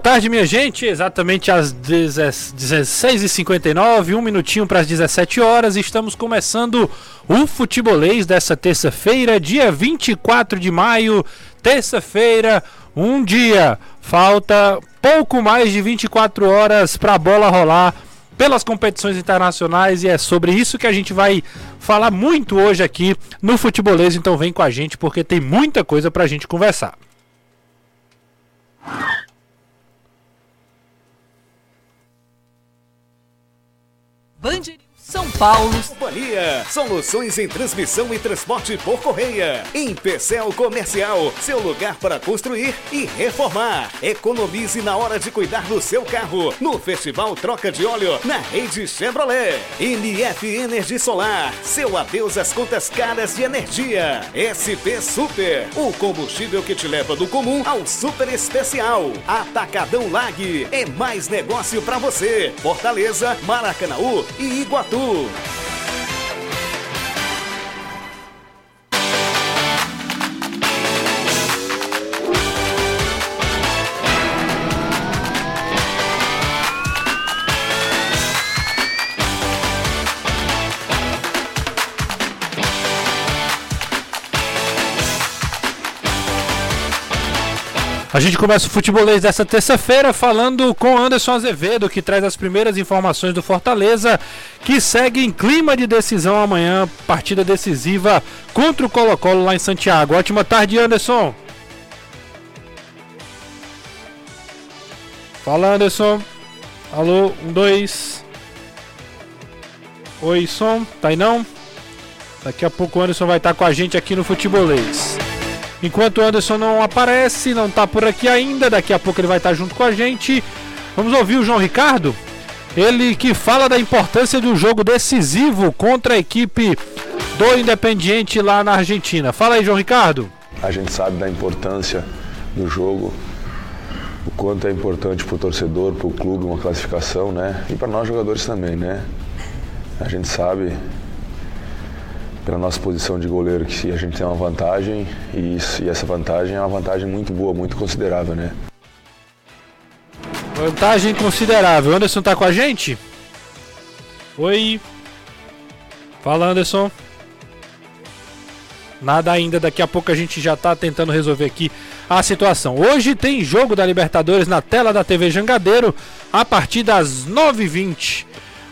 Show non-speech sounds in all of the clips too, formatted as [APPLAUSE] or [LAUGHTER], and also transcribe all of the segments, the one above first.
Tarde, minha gente. Exatamente às 16h59, um minutinho para as 17 horas. Estamos começando o futebolês dessa terça-feira, dia 24 de maio. Terça-feira, um dia. Falta pouco mais de 24 horas para a bola rolar pelas competições internacionais e é sobre isso que a gente vai falar muito hoje aqui no futebolês. Então vem com a gente porque tem muita coisa para a gente conversar. Band são Paulo. Companhia. Soluções em transmissão e transporte por correia. Em Pecel Comercial. Seu lugar para construir e reformar. Economize na hora de cuidar do seu carro. No Festival Troca de Óleo. Na rede Chevrolet. NF Energia Solar. Seu adeus às contas caras de energia. SP Super. O combustível que te leva do comum ao super especial. Atacadão Lag. É mais negócio para você. Fortaleza, Maracanaú e Iguatu. Sul. A gente começa o futebolês dessa terça-feira falando com Anderson Azevedo, que traz as primeiras informações do Fortaleza, que segue em clima de decisão amanhã, partida decisiva contra o Colo-Colo lá em Santiago. Ótima tarde, Anderson. Fala, Anderson. Alô, um, dois. Oi, som. Tá aí não? Daqui a pouco o Anderson vai estar com a gente aqui no Futebolês. Enquanto o Anderson não aparece, não está por aqui ainda, daqui a pouco ele vai estar junto com a gente. Vamos ouvir o João Ricardo, ele que fala da importância do jogo decisivo contra a equipe do Independiente lá na Argentina. Fala aí, João Ricardo. A gente sabe da importância do jogo, o quanto é importante para o torcedor, para o clube, uma classificação, né? E para nós jogadores também, né? A gente sabe pela nossa posição de goleiro que a gente tem uma vantagem e, isso, e essa vantagem é uma vantagem muito boa, muito considerável, né? Vantagem considerável. Anderson tá com a gente? Oi. Fala, Anderson. Nada ainda, daqui a pouco a gente já tá tentando resolver aqui a situação. Hoje tem jogo da Libertadores na tela da TV Jangadeiro a partir das 9h20.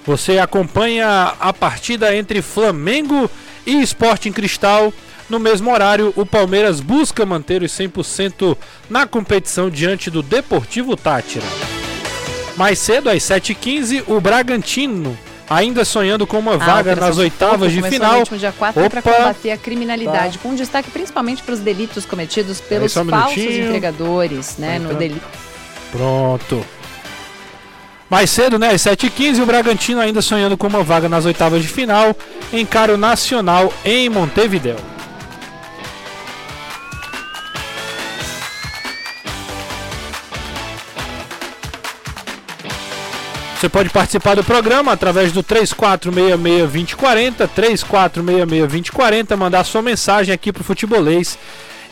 Você acompanha a partida entre Flamengo e Esporte em Cristal. No mesmo horário, o Palmeiras busca manter os 100% na competição diante do Deportivo Tátira. Mais cedo, às 7h15, o Bragantino, ainda sonhando com uma ah, vaga nas oitavas de final. No dia 4 para combater a criminalidade, tá. com destaque principalmente para os delitos cometidos pelos um falsos entregadores, né, no delito. Pronto. Mais cedo, né? Às 7h15, o Bragantino ainda sonhando com uma vaga nas oitavas de final, encara o Nacional em Montevideo. Você pode participar do programa através do 3466-2040, 3466-2040, mandar sua mensagem aqui pro Futebolês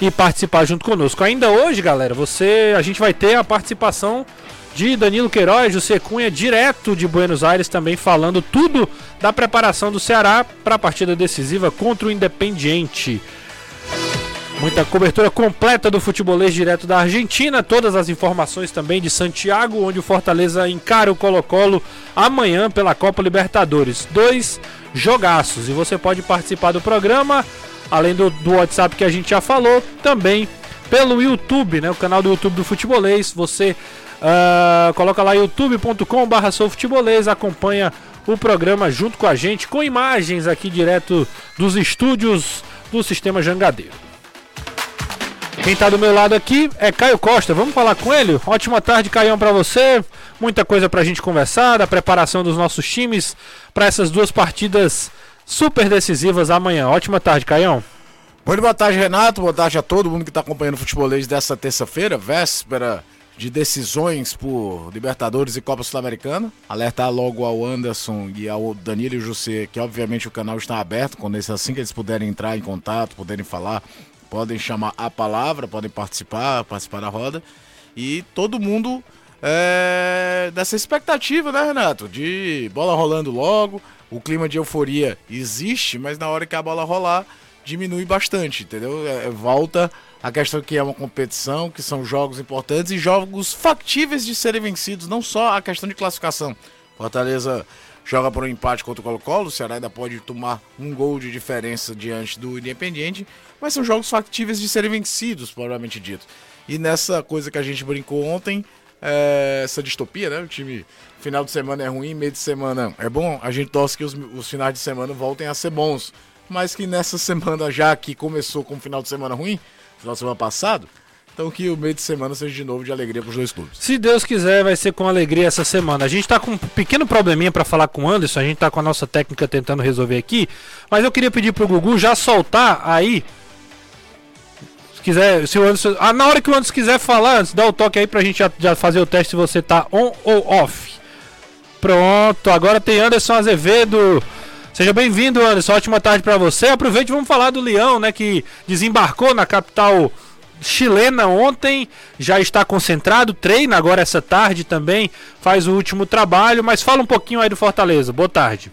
e participar junto conosco. Ainda hoje, galera, você a gente vai ter a participação de Danilo Queiroz, José Cunha, direto de Buenos Aires, também falando tudo da preparação do Ceará para a partida decisiva contra o Independiente. Muita cobertura completa do futebolês direto da Argentina, todas as informações também de Santiago, onde o Fortaleza encara o Colo-Colo amanhã pela Copa Libertadores. Dois jogaços e você pode participar do programa, além do, do WhatsApp que a gente já falou, também pelo YouTube, né, o canal do YouTube do Futebolês. Você Uh, coloca lá youtube.com/barra Futebolês, acompanha o programa junto com a gente, com imagens aqui direto dos estúdios do Sistema Jangadeiro. Quem está do meu lado aqui é Caio Costa. Vamos falar com ele? Ótima tarde, Caião, para você. Muita coisa para a gente conversar, da preparação dos nossos times para essas duas partidas super decisivas amanhã. Ótima tarde, Caião. Muito boa tarde, Renato. Boa tarde a todo mundo que está acompanhando o futebolês dessa terça-feira, véspera de decisões por Libertadores e Copa Sul-Americana. Alertar logo ao Anderson e ao Danilo José que obviamente o canal está aberto, quando eles, assim que eles puderem entrar em contato, puderem falar, podem chamar a palavra, podem participar, participar da roda. E todo mundo é, dessa expectativa, né, Renato? De bola rolando logo, o clima de euforia existe, mas na hora que a bola rolar, diminui bastante, entendeu? É, é volta a questão que é uma competição, que são jogos importantes e jogos factíveis de serem vencidos, não só a questão de classificação. Fortaleza joga por um empate contra o Colo-Colo, o Ceará ainda pode tomar um gol de diferença diante do Independiente, mas são jogos factíveis de serem vencidos, provavelmente dito. E nessa coisa que a gente brincou ontem, é, essa distopia, né? O time final de semana é ruim, meio de semana é bom. A gente torce que os, os finais de semana voltem a ser bons. Mas que nessa semana, já que começou com um final de semana ruim, final de semana passado, então que o meio de semana seja de novo de alegria para os dois clubes. Se Deus quiser, vai ser com alegria essa semana. A gente está com um pequeno probleminha para falar com o Anderson, a gente está com a nossa técnica tentando resolver aqui, mas eu queria pedir para o Gugu já soltar aí quiser, se o Anderson, ah, na hora que o Anderson quiser falar, antes, dá o toque aí pra gente já, já fazer o teste se você tá on ou off. Pronto, agora tem Anderson Azevedo. Seja bem-vindo, Anderson. Ótima tarde para você. Aproveite e vamos falar do Leão, né, que desembarcou na capital chilena ontem, já está concentrado, treina agora essa tarde também, faz o último trabalho, mas fala um pouquinho aí do Fortaleza. Boa tarde.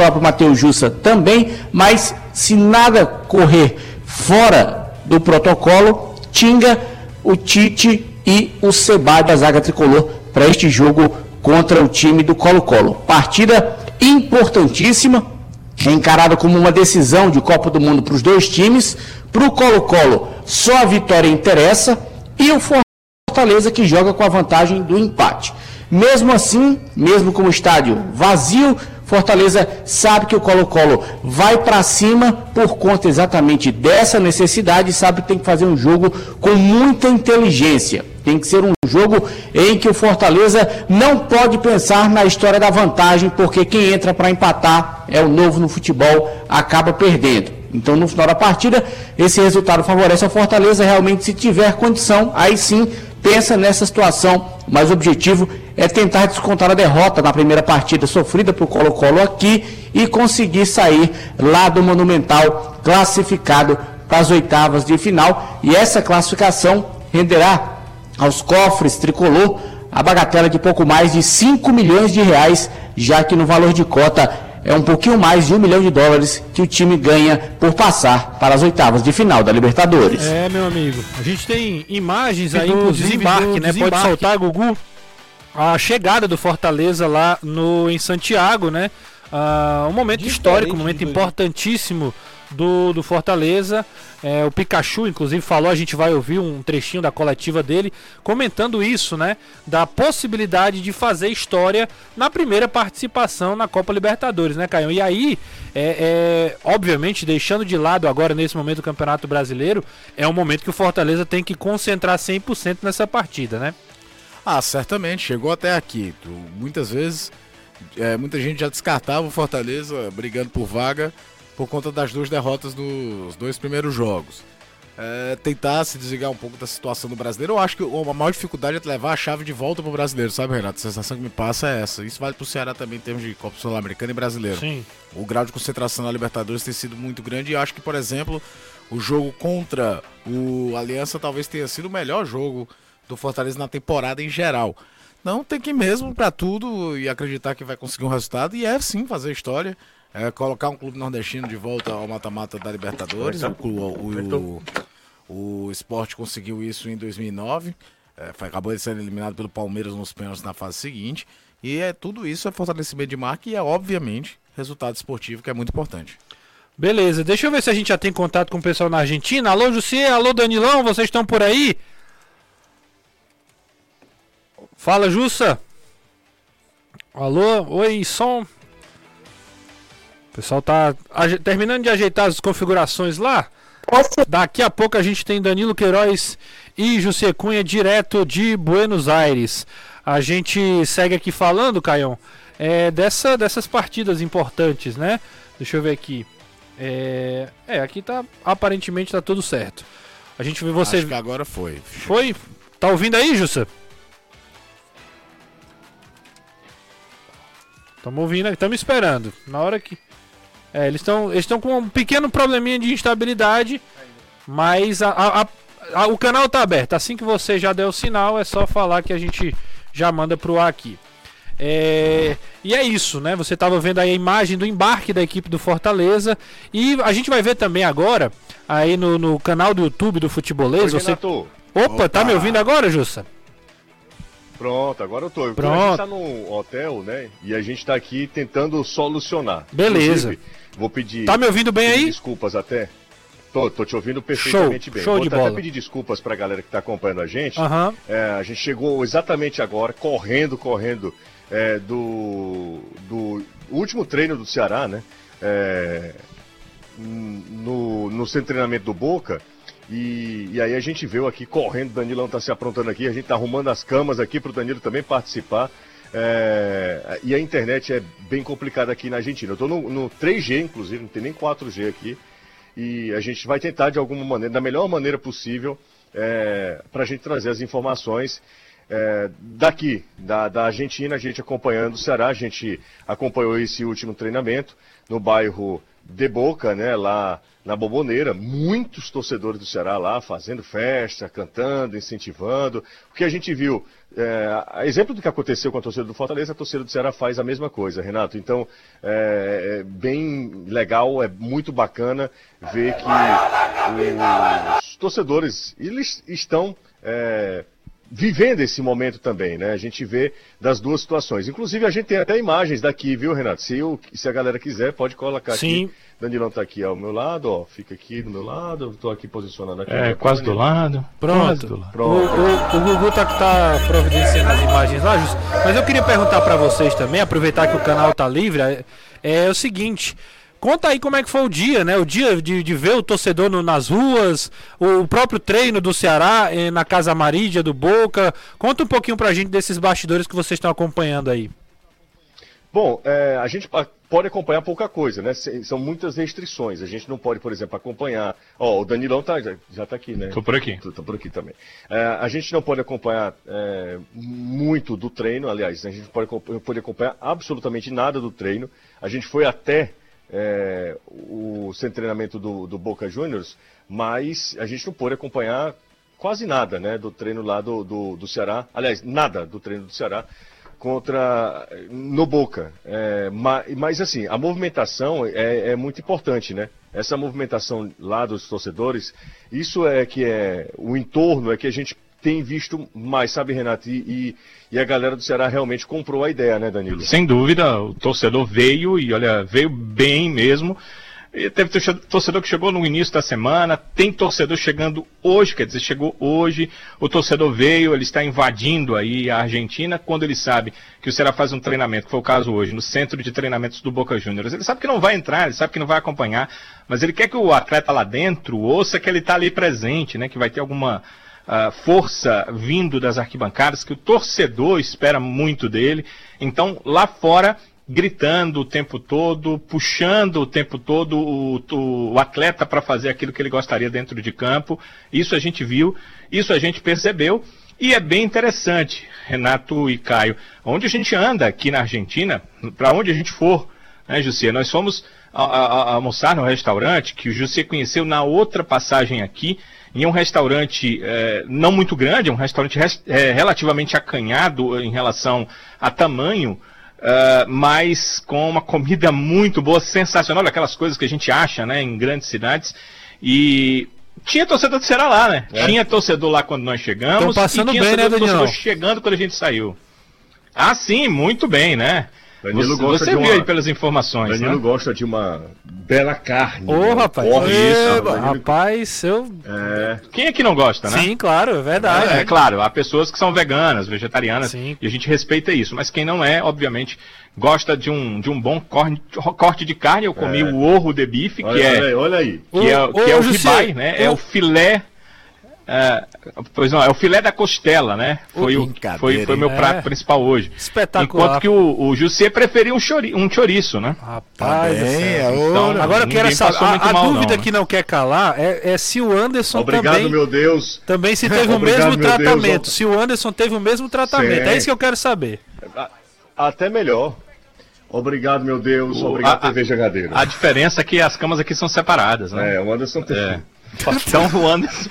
Próprio Matheus Jussa também, mas se nada correr fora do protocolo, Tinga, o Tite e o Seba da zaga tricolor para este jogo contra o time do Colo-Colo. Partida importantíssima, encarada como uma decisão de Copa do Mundo para os dois times. Para o Colo-Colo, só a vitória interessa e o Fortaleza que joga com a vantagem do empate. Mesmo assim, mesmo com o estádio vazio, Fortaleza sabe que o Colo-Colo vai para cima por conta exatamente dessa necessidade, sabe que tem que fazer um jogo com muita inteligência. Tem que ser um jogo em que o Fortaleza não pode pensar na história da vantagem, porque quem entra para empatar é o novo no futebol, acaba perdendo. Então, no final da partida, esse resultado favorece ao Fortaleza. Realmente, se tiver condição, aí sim pensa nessa situação, mas o objetivo é tentar descontar a derrota na primeira partida sofrida por Colo-Colo aqui e conseguir sair lá do Monumental classificado para as oitavas de final. E essa classificação renderá aos cofres tricolor a bagatela de pouco mais de 5 milhões de reais, já que no valor de cota é um pouquinho mais de um milhão de dólares que o time ganha por passar para as oitavas de final da Libertadores. É, meu amigo. A gente tem imagens aí, inclusive, desembarque, né? Desembarque. Pode soltar, Gugu. A chegada do Fortaleza lá no, em Santiago, né? Uh, um momento Diferente histórico, um momento importantíssimo do, do Fortaleza. É, o Pikachu, inclusive, falou, a gente vai ouvir um trechinho da coletiva dele, comentando isso, né? Da possibilidade de fazer história na primeira participação na Copa Libertadores, né, Caio? E aí, é, é, obviamente, deixando de lado agora, nesse momento do Campeonato Brasileiro, é um momento que o Fortaleza tem que concentrar 100% nessa partida, né? Ah, certamente, chegou até aqui. Muitas vezes, é, muita gente já descartava o Fortaleza brigando por vaga por conta das duas derrotas nos dois primeiros jogos. É, tentar se desligar um pouco da situação do brasileiro. Eu acho que a maior dificuldade é levar a chave de volta pro brasileiro, sabe, Renato? A sensação que me passa é essa. Isso vale pro Ceará também em termos de Copa Sul-Americana e brasileiro. Sim. O grau de concentração na Libertadores tem sido muito grande e acho que, por exemplo, o jogo contra o Aliança talvez tenha sido o melhor jogo do Fortaleza na temporada em geral. Não tem que ir mesmo para tudo e acreditar que vai conseguir um resultado e é sim fazer história é, colocar um clube nordestino de volta ao mata-mata da Libertadores. O, o, o, o esporte conseguiu isso em 2009. é, acabou de ser eliminado pelo Palmeiras nos pênaltis na fase seguinte. E é tudo isso é fortalecimento de marca e é, obviamente, resultado esportivo que é muito importante. Beleza, deixa eu ver se a gente já tem contato com o pessoal na Argentina. Alô, José, alô, Danilão, vocês estão por aí? Fala, Jussa. Alô, oi, som. O pessoal tá terminando de ajeitar as configurações lá. Daqui a pouco a gente tem Danilo Queiroz e José Cunha direto de Buenos Aires. A gente segue aqui falando, Caião, é, dessa, dessas partidas importantes, né? Deixa eu ver aqui. É, é, aqui tá aparentemente tá tudo certo. A gente vê você. Acho que agora foi. Foi? Tá ouvindo aí, Jussa? Estamos ouvindo, estamos esperando. Na hora que. É, eles estão eles com um pequeno probleminha de instabilidade, mas a, a, a, o canal está aberto. Assim que você já deu o sinal, é só falar que a gente já manda pro ar aqui. É, e é isso, né? Você estava vendo aí a imagem do embarque da equipe do Fortaleza. E a gente vai ver também agora, aí no, no canal do YouTube do Futebolês. Oi, você... Opa, Opa, tá me ouvindo agora, Jussa? Pronto, agora eu tô. Pronto. A gente tá num hotel, né? E a gente tá aqui tentando solucionar. Beleza. Inclusive, vou pedir. Tá me ouvindo bem aí? Desculpas até. Tô, tô te ouvindo perfeitamente show, bem. Show Vou de até pedir desculpas pra galera que tá acompanhando a gente. Uhum. É, a gente chegou exatamente agora, correndo, correndo, é, do, do último treino do Ceará, né? É, no, no centro de treinamento do Boca. E, e, aí a gente veio aqui correndo, o Danilão está se aprontando aqui, a gente está arrumando as camas aqui para o Danilo também participar. É, e a internet é bem complicada aqui na Argentina. Eu estou no, no 3G, inclusive, não tem nem 4G aqui. E a gente vai tentar de alguma maneira, da melhor maneira possível, é, para a gente trazer as informações é, daqui, da, da Argentina, a gente acompanhando o Ceará, a gente acompanhou esse último treinamento no bairro de Boca, né, lá na Boboneira, muitos torcedores do Ceará lá fazendo festa, cantando, incentivando. O que a gente viu, é, exemplo do que aconteceu com a torcida do Fortaleza, a torcida do Ceará faz a mesma coisa, Renato. Então, é, é bem legal, é muito bacana ver que os torcedores, eles estão é, vivendo esse momento também, né? A gente vê das duas situações. Inclusive, a gente tem até imagens daqui, viu, Renato? Se, eu, se a galera quiser, pode colocar Sim. aqui. Danilão tá aqui ao meu lado, ó. Fica aqui do meu lado. Eu tô aqui posicionando aqui. É, quase do lado. Pronto. Quase do lado. Pronto. O, o, o, Gugu tá, tá providenciando as imagens lá, Justo. Mas eu queria perguntar para vocês também, aproveitar que o canal tá livre, é, é o seguinte. Conta aí como é que foi o dia, né? O dia de, de ver o torcedor no, nas ruas, o, o, próprio treino do Ceará eh, na Casa Marídia do Boca. Conta um pouquinho pra gente desses bastidores que vocês estão acompanhando aí. Bom, é, a gente pode acompanhar pouca coisa, né? São muitas restrições. A gente não pode, por exemplo, acompanhar. Ó, oh, o Danilão tá, já, já tá aqui, né? Tô por aqui. Tô, tô por aqui também. É, a gente não pode acompanhar é, muito do treino, aliás, a gente pode, pode acompanhar absolutamente nada do treino. A gente foi até é, o de treinamento do, do, Boca Juniors, mas a gente não pôde acompanhar quase nada né, do treino lá do, do, do, Ceará, aliás, nada do treino do Ceará contra no Boca. É, mas, mas, assim, a movimentação é, é, muito importante, né? Essa movimentação lá dos torcedores, isso é que é o entorno, é que a gente tem visto mais, sabe, Renato? E, e, a galera do Ceará realmente comprou a ideia, né, Danilo? Sem dúvida, o torcedor veio e, olha, veio bem mesmo. E teve torcedor que chegou no início da semana, tem torcedor chegando hoje, quer dizer, chegou hoje, o torcedor veio, ele está invadindo aí a Argentina quando ele sabe que o Ceará faz um treinamento, que foi o caso hoje, no centro de treinamentos do Boca Juniors. Ele sabe que não vai entrar, ele sabe que não vai acompanhar, mas ele quer que o atleta lá dentro ouça que ele está ali presente, né, que vai ter alguma força vindo das arquibancadas, que o torcedor espera muito dele. Então, lá fora, gritando o tempo todo, puxando o tempo todo o, o, o atleta para fazer aquilo que ele gostaria dentro de campo. Isso a gente viu, isso a gente percebeu. E é bem interessante, Renato e Caio, onde a gente anda aqui na Argentina, para onde a gente for, né, José? Nós fomos a, a, a almoçar no restaurante que o José conheceu na outra passagem aqui, em um restaurante é, não muito grande, um restaurante res, é, relativamente acanhado em relação a tamanho, Uh, mas com uma comida muito boa, sensacional, aquelas coisas que a gente acha né, em grandes cidades. E tinha torcedor do Ceará lá, né? É. Tinha torcedor lá quando nós chegamos. Estão passando e tinha bem, né, torcedor chegando quando a gente saiu. Ah, sim, muito bem, né? Danilo você, gosta você de uma... viu aí pelas informações. Danilo né? gosta de uma bela carne. Ô, né? rapaz. Porra, isso, Danilo... Rapaz, eu. É... Quem é que não gosta, né? Sim, claro, é verdade. É, é, claro, há pessoas que são veganas, vegetarianas, Sim. e a gente respeita isso. Mas quem não é, obviamente, gosta de um, de um bom corte, corte de carne. Eu comi é. o orro de bife, olha, que é. Olha aí, olha aí. Que, é, o, que é o ribeye, né? É o filé é, pois não, é o filé da costela, né? Foi o foi, foi meu prato é. principal hoje. Espetacular. Enquanto que o, o José preferiu um, chori, um chouriço, né? Rapaz, é então, agora eu quero saber. A, a mal, dúvida não, que né? não quer calar é, é se o Anderson Obrigado, também. meu Deus. Também se teve o [LAUGHS] mesmo tratamento. Deus. Se o Anderson teve o mesmo tratamento. Sim. É isso que eu quero saber. Até melhor. Obrigado, meu Deus. O, Obrigado, a, TV Jagadeiro. A diferença é que as camas aqui são separadas, né? É, o Anderson tem. É. Então o Anderson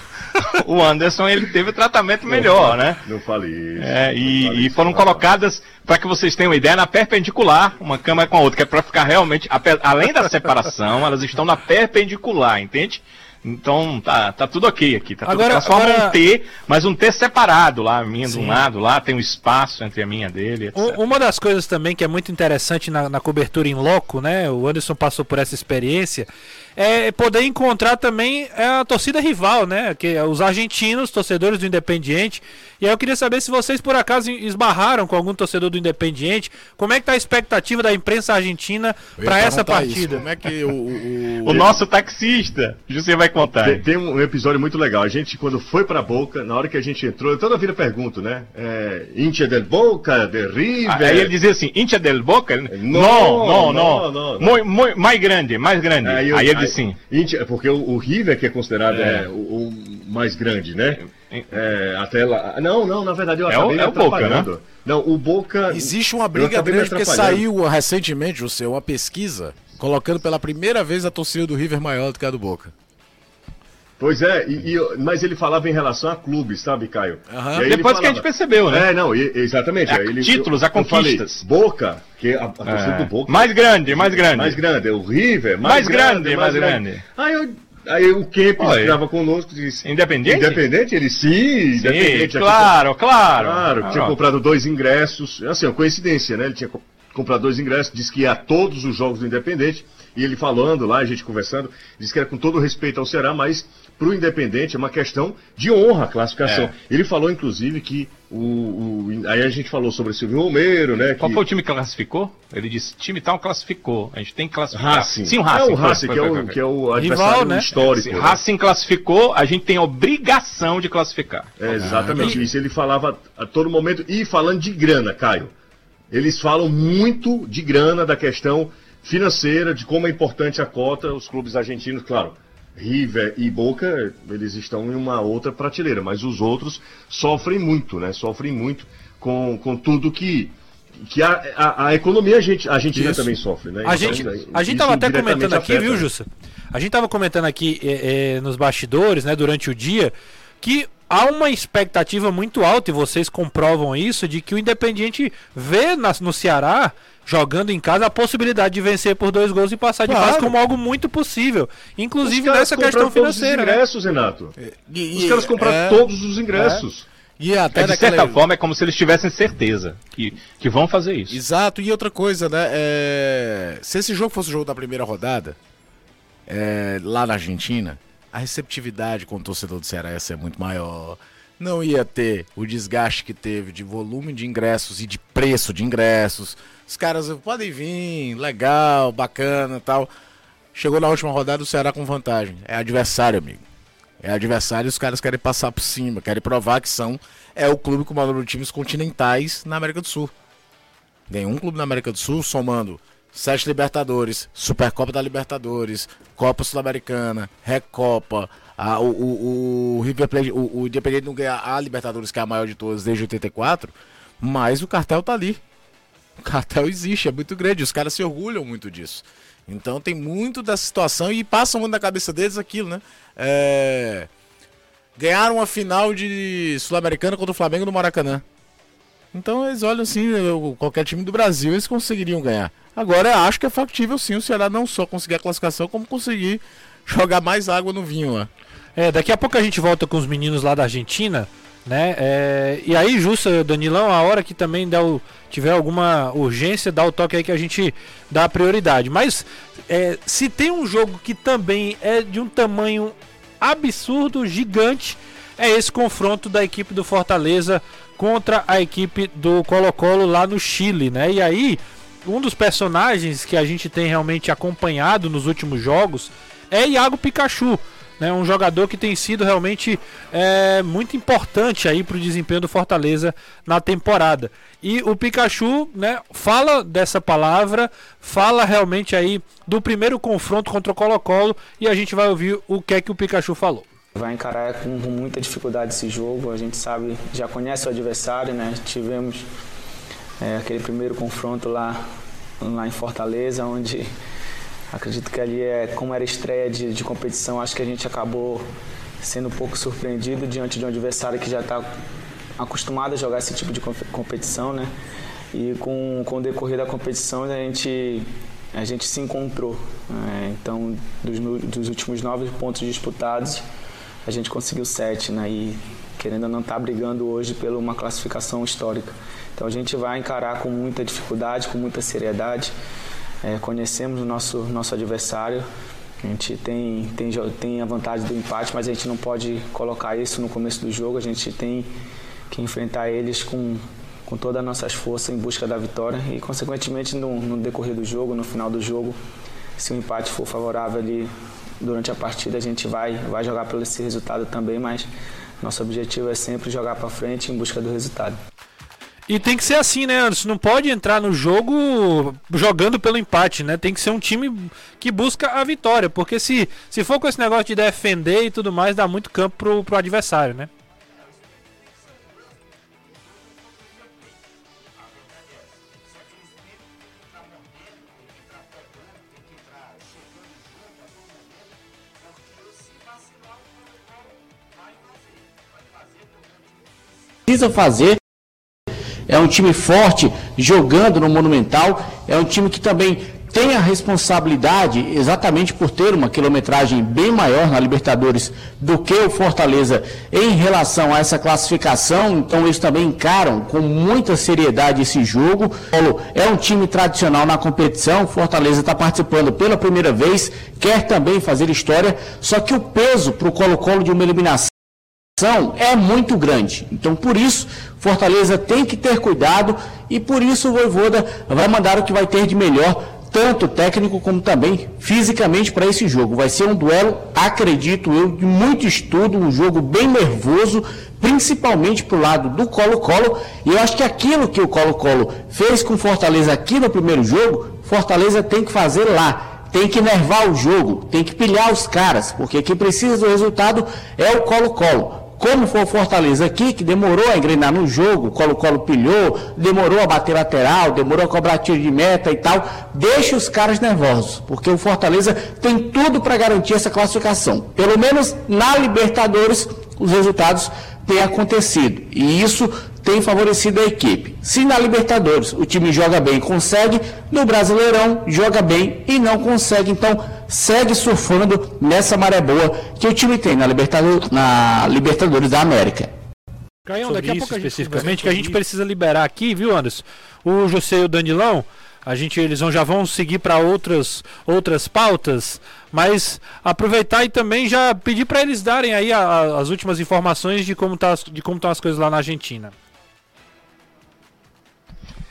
o Anderson ele teve tratamento melhor, não, né? Não falei isso. É, e, falei e foram colocadas, para que vocês tenham uma ideia, na perpendicular, uma cama com a outra, que é para ficar realmente, além da separação, [LAUGHS] elas estão na perpendicular, entende? Então tá, tá tudo ok aqui. Tá agora, tudo, agora... um T, mas um T separado lá, a minha Sim. de um lado, lá tem um espaço entre a minha e dele. Etc. Uma das coisas também que é muito interessante na, na cobertura em loco, né? O Anderson passou por essa experiência é poder encontrar também é, a torcida rival, né? Que é os argentinos, torcedores do Independiente. E aí eu queria saber se vocês por acaso esbarraram com algum torcedor do Independiente. Como é que tá a expectativa da imprensa argentina para essa partida? Isso. Como é que o, o, [LAUGHS] o nosso taxista, você vai contar. Tem, tem, um episódio muito legal. A gente quando foi para Boca, na hora que a gente entrou, toda a vida pergunto, né? É, Intia del Boca, de River. Aí ele dizia assim, Intia del Boca? Não, não, não, não. mais grande, mais grande. Aí, eu, aí ele Sim. Porque o, o River, que é considerado é. É, o, o, mais grande, né? É, até lá. Não, não, na verdade eu é acabei é o, é o Boca, né? Não, o Boca. Existe uma briga grande porque saiu recentemente, José, uma pesquisa colocando pela primeira vez a torcida do River maior do que a do Boca. Pois é, e, e, mas ele falava em relação a clubes, sabe, Caio? Uhum. Depois falava, que a gente percebeu, né? É, não, e, exatamente. É, ele, títulos, eu, a conquistas. Falei, Boca, que a, a torcida é. do Boca. Mais grande, mais grande. Mais grande, o River, mais, mais grande, grande, mais grande. grande. Aí, eu, aí o Kempis estava conosco disse. Independente? Independente, ele sim, sim independente. Claro, claro. Claro, ah, tinha comprado dois ingressos. Assim, uma coincidência, né? Ele tinha comprado dois ingressos, disse que ia a todos os jogos do Independente. E ele falando lá, a gente conversando, disse que era com todo respeito ao Ceará, mas para o Independente é uma questão de honra a classificação. É. Ele falou, inclusive, que o, o, Aí a gente falou sobre o Silvio Romero, né? Qual que... foi o time que classificou? Ele disse, time tal classificou. A gente tem que classificar. Racing. Sim, o Racing. É o Racing, que, é o, que é o adversário Rival, né? histórico. É, né? Racing classificou, a gente tem a obrigação de classificar. É, exatamente ah, isso. Ele falava a todo momento, e falando de grana, Caio. Eles falam muito de grana, da questão financeira, de como é importante a cota, os clubes argentinos, claro River e Boca, eles estão em uma outra prateleira, mas os outros sofrem muito, né? Sofrem muito com, com tudo que que a, a, a economia a gente, a Argentina também sofre, né? A então, gente a gente estava até comentando aqui, afeta, viu, Jussa? A gente estava comentando aqui é, é, nos bastidores, né, durante o dia, que há uma expectativa muito alta e vocês comprovam isso de que o Independiente vê na, no Ceará jogando em casa a possibilidade de vencer por dois gols e passar claro. de fase como algo muito possível, inclusive nessa questão financeira. Os né? ingressos, né? Renato. E, os caras compraram é, todos os ingressos. É. E até é, de certa forma é como se eles tivessem certeza que, que vão fazer isso. Exato, e outra coisa, né? É... Se esse jogo fosse o jogo da primeira rodada, é... lá na Argentina, a receptividade com o torcedor do Ceará ia ser muito maior. Não ia ter o desgaste que teve de volume de ingressos e de preço de ingressos. Os caras podem vir, legal, bacana tal. Chegou na última rodada o Ceará com vantagem. É adversário, amigo. É adversário e os caras querem passar por cima, querem provar que são. É o clube com o maior número de times continentais na América do Sul. Nenhum clube na América do Sul somando sete Libertadores, Supercopa da Libertadores, Copa Sul-Americana, Recopa, a, o, o, o, River Plate, o, o Independente não ganha a Libertadores, que é a maior de todas desde 84, mas o cartel tá ali. O cartel existe, é muito grande, os caras se orgulham muito disso. Então tem muito dessa situação e passa muito na cabeça deles aquilo, né? É... Ganharam uma final de Sul-Americana contra o Flamengo no Maracanã. Então eles olham assim, qualquer time do Brasil eles conseguiriam ganhar. Agora acho que é factível sim o Ceará não só conseguir a classificação, como conseguir jogar mais água no vinho lá. É, daqui a pouco a gente volta com os meninos lá da Argentina, né? É, e aí, Justa, Danilão, a hora que também dá o, tiver alguma urgência, dá o toque aí que a gente dá prioridade. Mas é, se tem um jogo que também é de um tamanho absurdo, gigante, é esse confronto da equipe do Fortaleza contra a equipe do Colo-Colo lá no Chile, né? E aí, um dos personagens que a gente tem realmente acompanhado nos últimos jogos é Iago Pikachu. Né, um jogador que tem sido realmente é, muito importante aí para o desempenho do Fortaleza na temporada. E o Pikachu né, fala dessa palavra, fala realmente aí do primeiro confronto contra o Colo-Colo e a gente vai ouvir o que é que o Pikachu falou. Vai encarar com muita dificuldade esse jogo. A gente sabe, já conhece o adversário, né? Tivemos é, aquele primeiro confronto lá, lá em Fortaleza, onde acredito que ali é como era estreia de, de competição. Acho que a gente acabou sendo um pouco surpreendido diante de um adversário que já está acostumado a jogar esse tipo de competição, né? E com, com o decorrer da competição a gente a gente se encontrou. Né? Então, dos, dos últimos nove pontos disputados, a gente conseguiu sete, né? E querendo ou não estar tá brigando hoje pela uma classificação histórica. Então a gente vai encarar com muita dificuldade, com muita seriedade. É, conhecemos o nosso, nosso adversário. A gente tem, tem, tem a vantagem do empate, mas a gente não pode colocar isso no começo do jogo. A gente tem que enfrentar eles com, com todas as nossas forças em busca da vitória e, consequentemente, no, no decorrer do jogo, no final do jogo, se o empate for favorável ali durante a partida a gente vai, vai jogar pelo esse resultado também, mas nosso objetivo é sempre jogar para frente em busca do resultado. E tem que ser assim, né, Anderson? Não pode entrar no jogo jogando pelo empate, né? Tem que ser um time que busca a vitória. Porque se, se for com esse negócio de defender e tudo mais, dá muito campo pro, pro adversário, né? Precisa fazer. É um time forte jogando no Monumental. É um time que também tem a responsabilidade, exatamente por ter uma quilometragem bem maior na Libertadores do que o Fortaleza em relação a essa classificação. Então eles também encaram com muita seriedade esse jogo. É um time tradicional na competição. Fortaleza está participando pela primeira vez, quer também fazer história. Só que o peso para o Colo-Colo de uma eliminação é muito grande. Então, por isso, Fortaleza tem que ter cuidado e por isso o Voivoda vai mandar o que vai ter de melhor, tanto técnico como também fisicamente para esse jogo. Vai ser um duelo, acredito eu, de muito estudo, um jogo bem nervoso, principalmente para o lado do Colo-Colo. E eu acho que aquilo que o Colo-Colo fez com Fortaleza aqui no primeiro jogo, Fortaleza tem que fazer lá tem que nervar o jogo, tem que pilhar os caras, porque quem precisa do resultado é o Colo-Colo. Como foi o Fortaleza aqui, que demorou a engrenar no jogo, Colo-Colo pilhou, demorou a bater lateral, demorou a cobrar tiro de meta e tal, deixa os caras nervosos, porque o Fortaleza tem tudo para garantir essa classificação. Pelo menos na Libertadores, os resultados têm acontecido. E isso tem favorecido a equipe. Se na Libertadores o time joga bem e consegue, no Brasileirão joga bem e não consegue. Então segue surfando nessa maré boa que o time tem na Libertadores, na Libertadores da América. Caião, daqui a pouco especificamente que a gente precisa liberar aqui, viu, Anderson? O José e o Danilão, a gente eles vão, já vão seguir para outras outras pautas, mas aproveitar e também já pedir para eles darem aí a, a, as últimas informações de como tá de como estão as coisas lá na Argentina.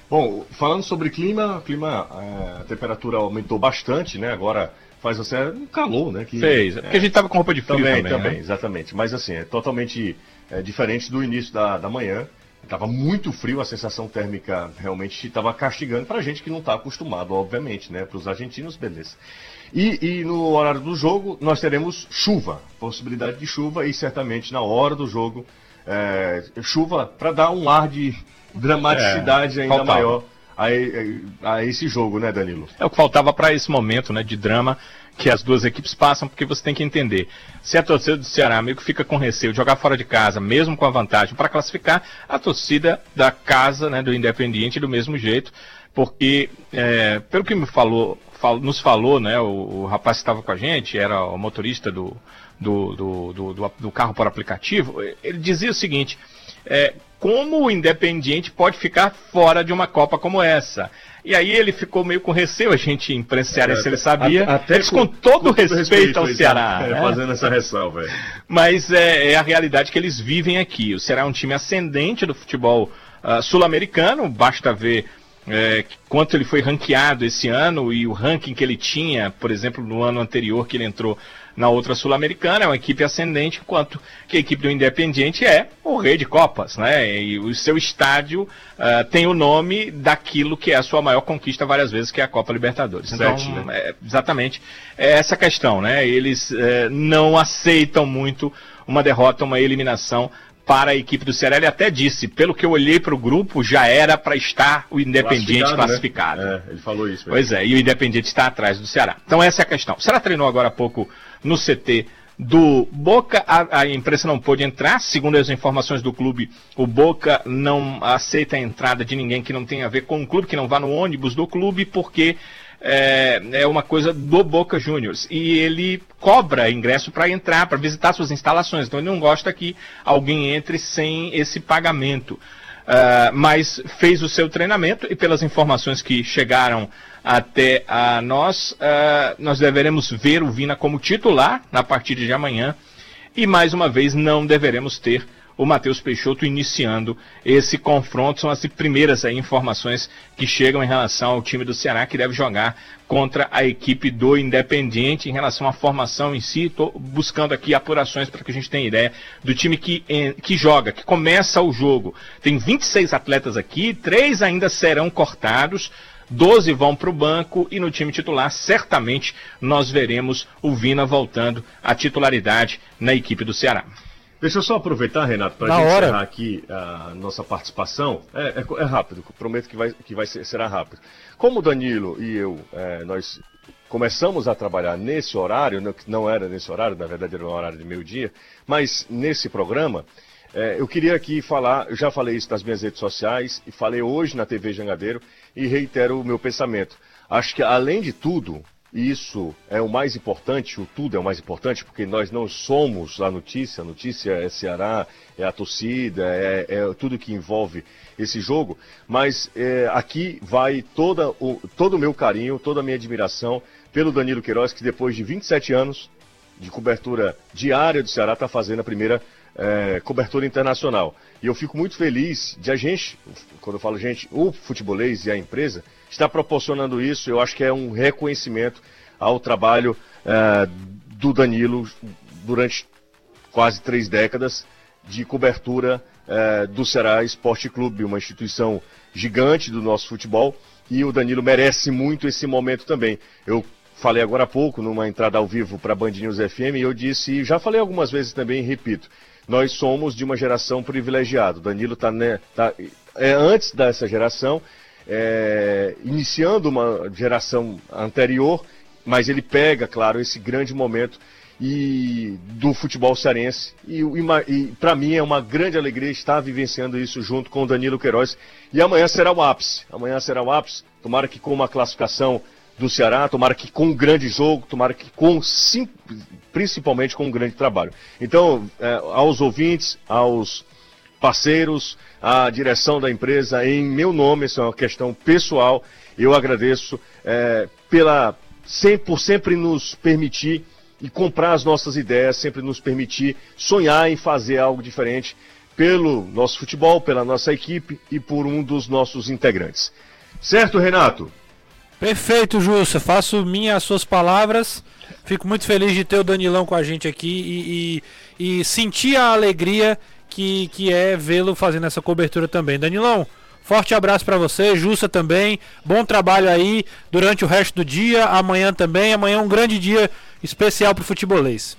Bom, falando sobre clima, clima, é, a temperatura aumentou bastante, né? Agora faz até um calor, né? Que, Fez, é, porque a gente tava com roupa de frio também. Também, também né? exatamente. Mas assim, é totalmente é, diferente do início da, da manhã. Tava muito frio, a sensação térmica realmente estava castigando pra gente que não está acostumado, obviamente, né? Para os argentinos, beleza. E, e, no horário do jogo nós teremos chuva, possibilidade de chuva e certamente na hora do jogo é, chuva para dar um ar de dramaticidade é, ainda faltava. maior a, a, esse jogo, né, Danilo? É o que faltava para esse momento, né, de drama que as duas equipes passam, porque você tem que entender. Se a torcida do Ceará meio que fica com receio de jogar fora de casa, mesmo com a vantagem para classificar, a torcida da casa, né, do Independiente, do mesmo jeito, porque, é, pelo que me falou, nos falou, né, o, o rapaz que estava com a gente, era o motorista do, do, do, do, do carro por aplicativo, ele dizia o seguinte: é, como o Independiente pode ficar fora de uma Copa como essa? E aí ele ficou meio com receio, a gente imprensa é, se ele sabia, até eles com, com todo com respeito, respeito ao Ceará. É, né? Fazendo essa ressalva. É. Mas é, é, a realidade que eles vivem aqui. O Ceará é um time ascendente do futebol uh, sul-americano, basta ver é, quanto ele foi ranqueado esse ano e o ranking que ele tinha, por exemplo, no ano anterior que ele entrou na outra sul-americana, é uma equipe ascendente, enquanto que a equipe do Independiente é o rei de Copas, né? E o seu estádio uh, tem o nome daquilo que é a sua maior conquista várias vezes, que é a Copa Libertadores. Então, Sete, né? é, exatamente, é essa questão, né? Eles é, não aceitam muito uma derrota, uma eliminação para a equipe do Ceará. Ele até disse, pelo que eu olhei para o grupo, já era para estar o Independiente classificado. classificado. Né? É, ele falou isso. Pois é, e o Independiente está atrás do Ceará. Então essa é a questão. O Ceará treinou agora há pouco no CT do Boca, a, a, imprensa não pôde entrar, segundo as informações do clube, o Boca não aceita a entrada de ninguém que não tenha a ver com o clube, que não vá no ônibus do clube, porque é, é uma coisa do Boca Juniors. E ele cobra ingresso para entrar, para visitar suas instalações. Então ele não gosta que alguém entre sem esse pagamento. Uh, mas fez o seu treinamento e pelas informações que chegaram até a nós, uh, nós deveremos ver o Vina como titular na partida de amanhã e mais uma vez não deveremos ter o Matheus Peixoto iniciando esse confronto. São as primeiras aí, informações que chegam em relação ao time do Ceará que deve jogar contra a equipe do Independiente em relação à formação em si. Estou buscando aqui apurações para que a gente tenha ideia do time que, que joga, que começa o jogo. Tem 26 atletas aqui, três ainda serão cortados. 12 vão para o banco e no time titular, certamente, nós veremos o Vina voltando à titularidade na equipe do Ceará. Deixa eu só aproveitar, Renato, para a gente hora. encerrar aqui a nossa participação. É, é, é, rápido, prometo que, vai, que vai ser, será rápido. Como o Danilo e eu, é, nós começamos a trabalhar nesse horário, não, não era nesse horário, na verdade era um horário de meio-dia, mas nesse programa, é, eu queria aqui falar, eu já falei isso nas minhas redes sociais e falei hoje na TV Jangadeiro e reitero o meu pensamento. Acho que, além de tudo, isso é o mais importante, o tudo é o mais importante, porque nós não somos a notícia, a notícia é Ceará, é a torcida, é, é tudo que envolve esse jogo, mas é, aqui vai toda o, todo o meu carinho, toda a minha admiração pelo Danilo Queiroz, que depois de 27 anos de cobertura diária do Ceará está fazendo a primeira é, cobertura internacional. E eu fico muito feliz de a gente, quando eu falo gente, o futebolês e a empresa, está proporcionando isso. Eu acho que é um reconhecimento ao trabalho é, do Danilo durante quase três décadas de cobertura é, do Ceará Esporte Clube, uma instituição gigante do nosso futebol. E o Danilo merece muito esse momento também. Eu falei agora há pouco, numa entrada ao vivo para a Band News FM, e eu disse, e já falei algumas vezes também, repito, nós somos de uma geração privilegiada. O Danilo está né, tá, é, antes dessa geração, é, iniciando uma geração anterior, mas ele pega, claro, esse grande momento e do futebol cearense. E, e, e para mim é uma grande alegria estar vivenciando isso junto com o Danilo Queiroz. E amanhã será o ápice. Amanhã será o ápice. Tomara que com uma classificação do Ceará, tomara que com um grande jogo, tomara que com sim, principalmente com um grande trabalho. Então, é, aos ouvintes, aos parceiros, à direção da empresa, em meu nome, isso é uma questão pessoal, eu agradeço é, pela, sempre, por sempre nos permitir e comprar as nossas ideias, sempre nos permitir sonhar em fazer algo diferente pelo nosso futebol, pela nossa equipe e por um dos nossos integrantes. Certo, Renato? Perfeito, Jussa. Faço minhas as suas palavras. Fico muito feliz de ter o Danilão com a gente aqui e, e, e sentir a alegria que, que é vê-lo fazendo essa cobertura também. Danilão, forte abraço para você, Jussa também. Bom trabalho aí durante o resto do dia, amanhã também. Amanhã é um grande dia especial para o futebolês.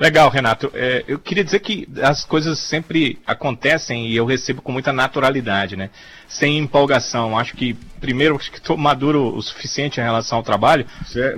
Legal, Renato. É, eu queria dizer que as coisas sempre acontecem e eu recebo com muita naturalidade, né? Sem empolgação. Acho que, primeiro, acho que estou maduro o suficiente em relação ao trabalho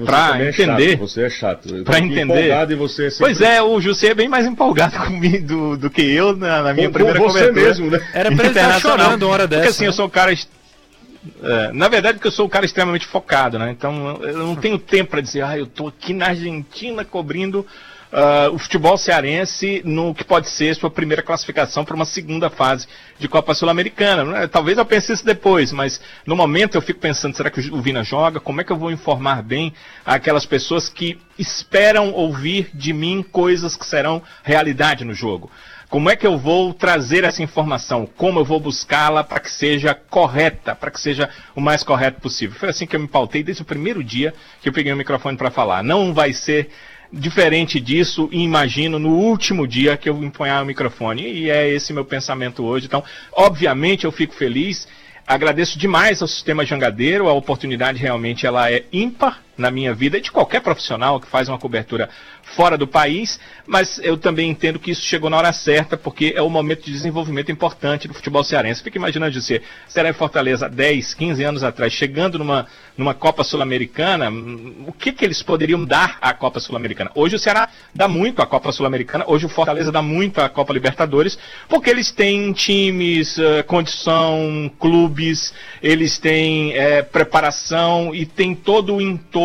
para é entender. É você é chato. Para entender. E você é sempre... Pois é, o José é bem mais empolgado [LAUGHS] comigo do, do que eu na, na minha com, primeira com você mesmo, né? Era pra ele estar chorando uma hora dessa. Porque assim, né? eu sou um cara É, na verdade, porque eu sou um cara extremamente focado, né? Então eu não tenho tempo para dizer, ah, eu estou aqui na Argentina cobrindo uh, o futebol cearense no que pode ser sua primeira classificação para uma segunda fase de Copa Sul-Americana. Né? Talvez eu pense isso depois, mas no momento eu fico pensando, será que o Vina joga? Como é que eu vou informar bem aquelas pessoas que esperam ouvir de mim coisas que serão realidade no jogo? Como é que eu vou trazer essa informação? Como eu vou buscá-la para que seja correta, para que seja o mais correto possível? Foi assim que eu me pautei desde o primeiro dia que eu peguei o microfone para falar. Não vai ser diferente disso, imagino, no último dia que eu empunhar o microfone. E é esse meu pensamento hoje. Então, obviamente, eu fico feliz. Agradeço demais ao sistema jangadeiro, a oportunidade realmente ela é ímpar na minha vida e de qualquer profissional que faz uma cobertura fora do país, mas eu também entendo que isso chegou na hora certa, porque é um momento de desenvolvimento importante do futebol cearense. Fica imaginando você, será em Fortaleza 10, 15 anos atrás, chegando numa, numa Copa Sul-Americana, hum, o que, que eles poderiam dar à Copa Sul-Americana? Hoje o Ceará dá muito à Copa Sul-Americana, hoje o Fortaleza dá muito à Copa Libertadores, porque eles têm times, uh, condição, clubes, eles têm uh, preparação e tem todo o entorno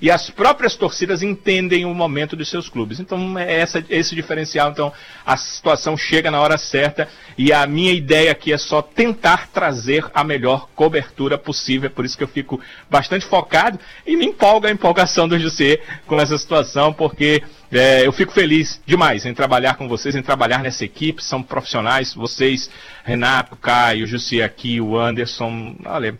e as próprias torcidas entendem o momento dos seus clubes. Então, é essa, esse diferencial. Então, a situação chega na hora certa e a minha ideia aqui é só tentar trazer a melhor cobertura possível. É por isso que eu fico bastante focado e me empolga a empolgação do José com essa situação, porque é, eu fico feliz demais em trabalhar com vocês, em trabalhar nessa equipe. São profissionais, vocês, Renato, Caio, José aqui, o Anderson. Olha,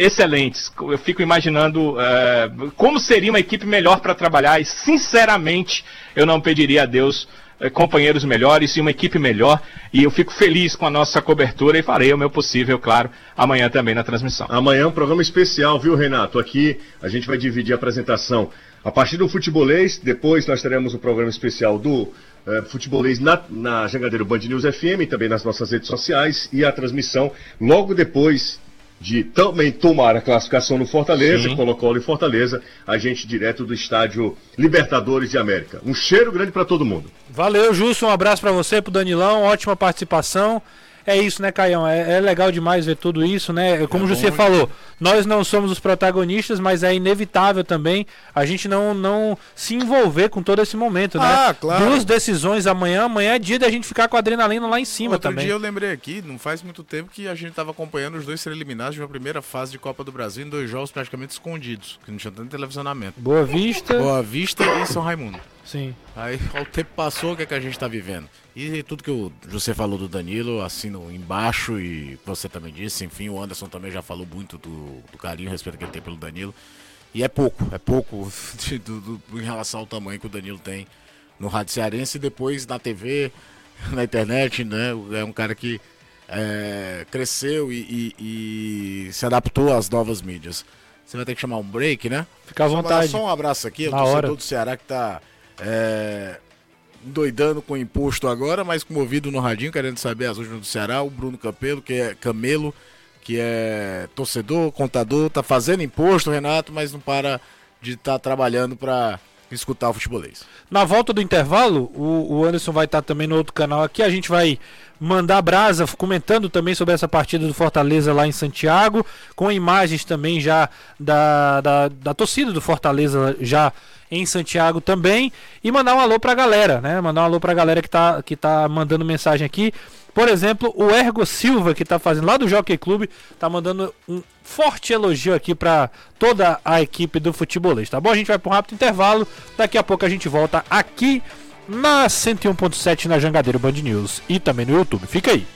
excelentes. Eu fico imaginando uh, como seria uma equipe melhor para trabalhar e, sinceramente, eu não pediria a Deus uh, companheiros melhores e uma equipe melhor. E eu fico feliz com a nossa cobertura e farei o meu possível, claro, amanhã também na transmissão. Amanhã é um programa especial, viu, Renato? Aqui a gente vai dividir a apresentação a partir do futebolês. Depois nós teremos o um programa especial do uh, futebolês na, na Jangadeiro Band News FM, também nas nossas redes sociais e a transmissão logo depois de também tomar a classificação no Fortaleza, Colo-Colo e Fortaleza, a gente direto do estádio Libertadores de América. Um cheiro grande para todo mundo. Valeu, Justo, um abraço para você, pro Danilão, ótima participação é isso, né, Caião? É, é, legal demais ver tudo isso, né? Como é você falou, nós não somos os protagonistas, mas é inevitável também a gente não, não se envolver com todo esse momento, né? ah, né? Claro. Duas decisões amanhã, amanhã é dia da gente ficar com a adrenalina lá em cima Outro também. dia eu lembrei aqui, não faz muito tempo que a gente estava acompanhando os dois serem eliminados de uma primeira fase de Copa do Brasil em dois jogos praticamente escondidos, que não tinha tanto televisionamento. Boa Vista. Boa Vista e São Raimundo. Sim. Aí o tempo passou, o que, é que a gente está vivendo? E tudo que o, você falou do Danilo, assino embaixo e você também disse, enfim, o Anderson também já falou muito do, do carinho e respeito que ele tem pelo Danilo. E é pouco, é pouco [LAUGHS] de, do, do, em relação ao tamanho que o Danilo tem no Rádio Cearense e depois na TV, [LAUGHS] na internet, né? É um cara que é, cresceu e, e, e, se adaptou às novas mídias. Você vai ter que chamar um break, né? Fica à vontade. Só um abraço aqui, o torcedor do Ceará que tá é, doidando com imposto agora, mas comovido no radinho, querendo saber as últimas do Ceará. O Bruno Campelo, que é Camelo, que é torcedor, contador, tá fazendo imposto, Renato, mas não para de estar tá trabalhando para escutar o futebolês. Na volta do intervalo, o, o Anderson vai estar tá também no outro canal aqui. A gente vai mandar brasa comentando também sobre essa partida do Fortaleza lá em Santiago, com imagens também já da, da, da torcida do Fortaleza já em Santiago também. E mandar um alô pra galera, né? Mandar um alô pra galera que tá, que tá mandando mensagem aqui. Por exemplo, o Ergo Silva, que tá fazendo lá do Jockey Clube, tá mandando um forte elogio aqui para toda a equipe do futebolês, tá bom? A gente vai para um rápido intervalo, daqui a pouco a gente volta aqui na 101.7 na Jangadeiro Band News e também no YouTube. Fica aí.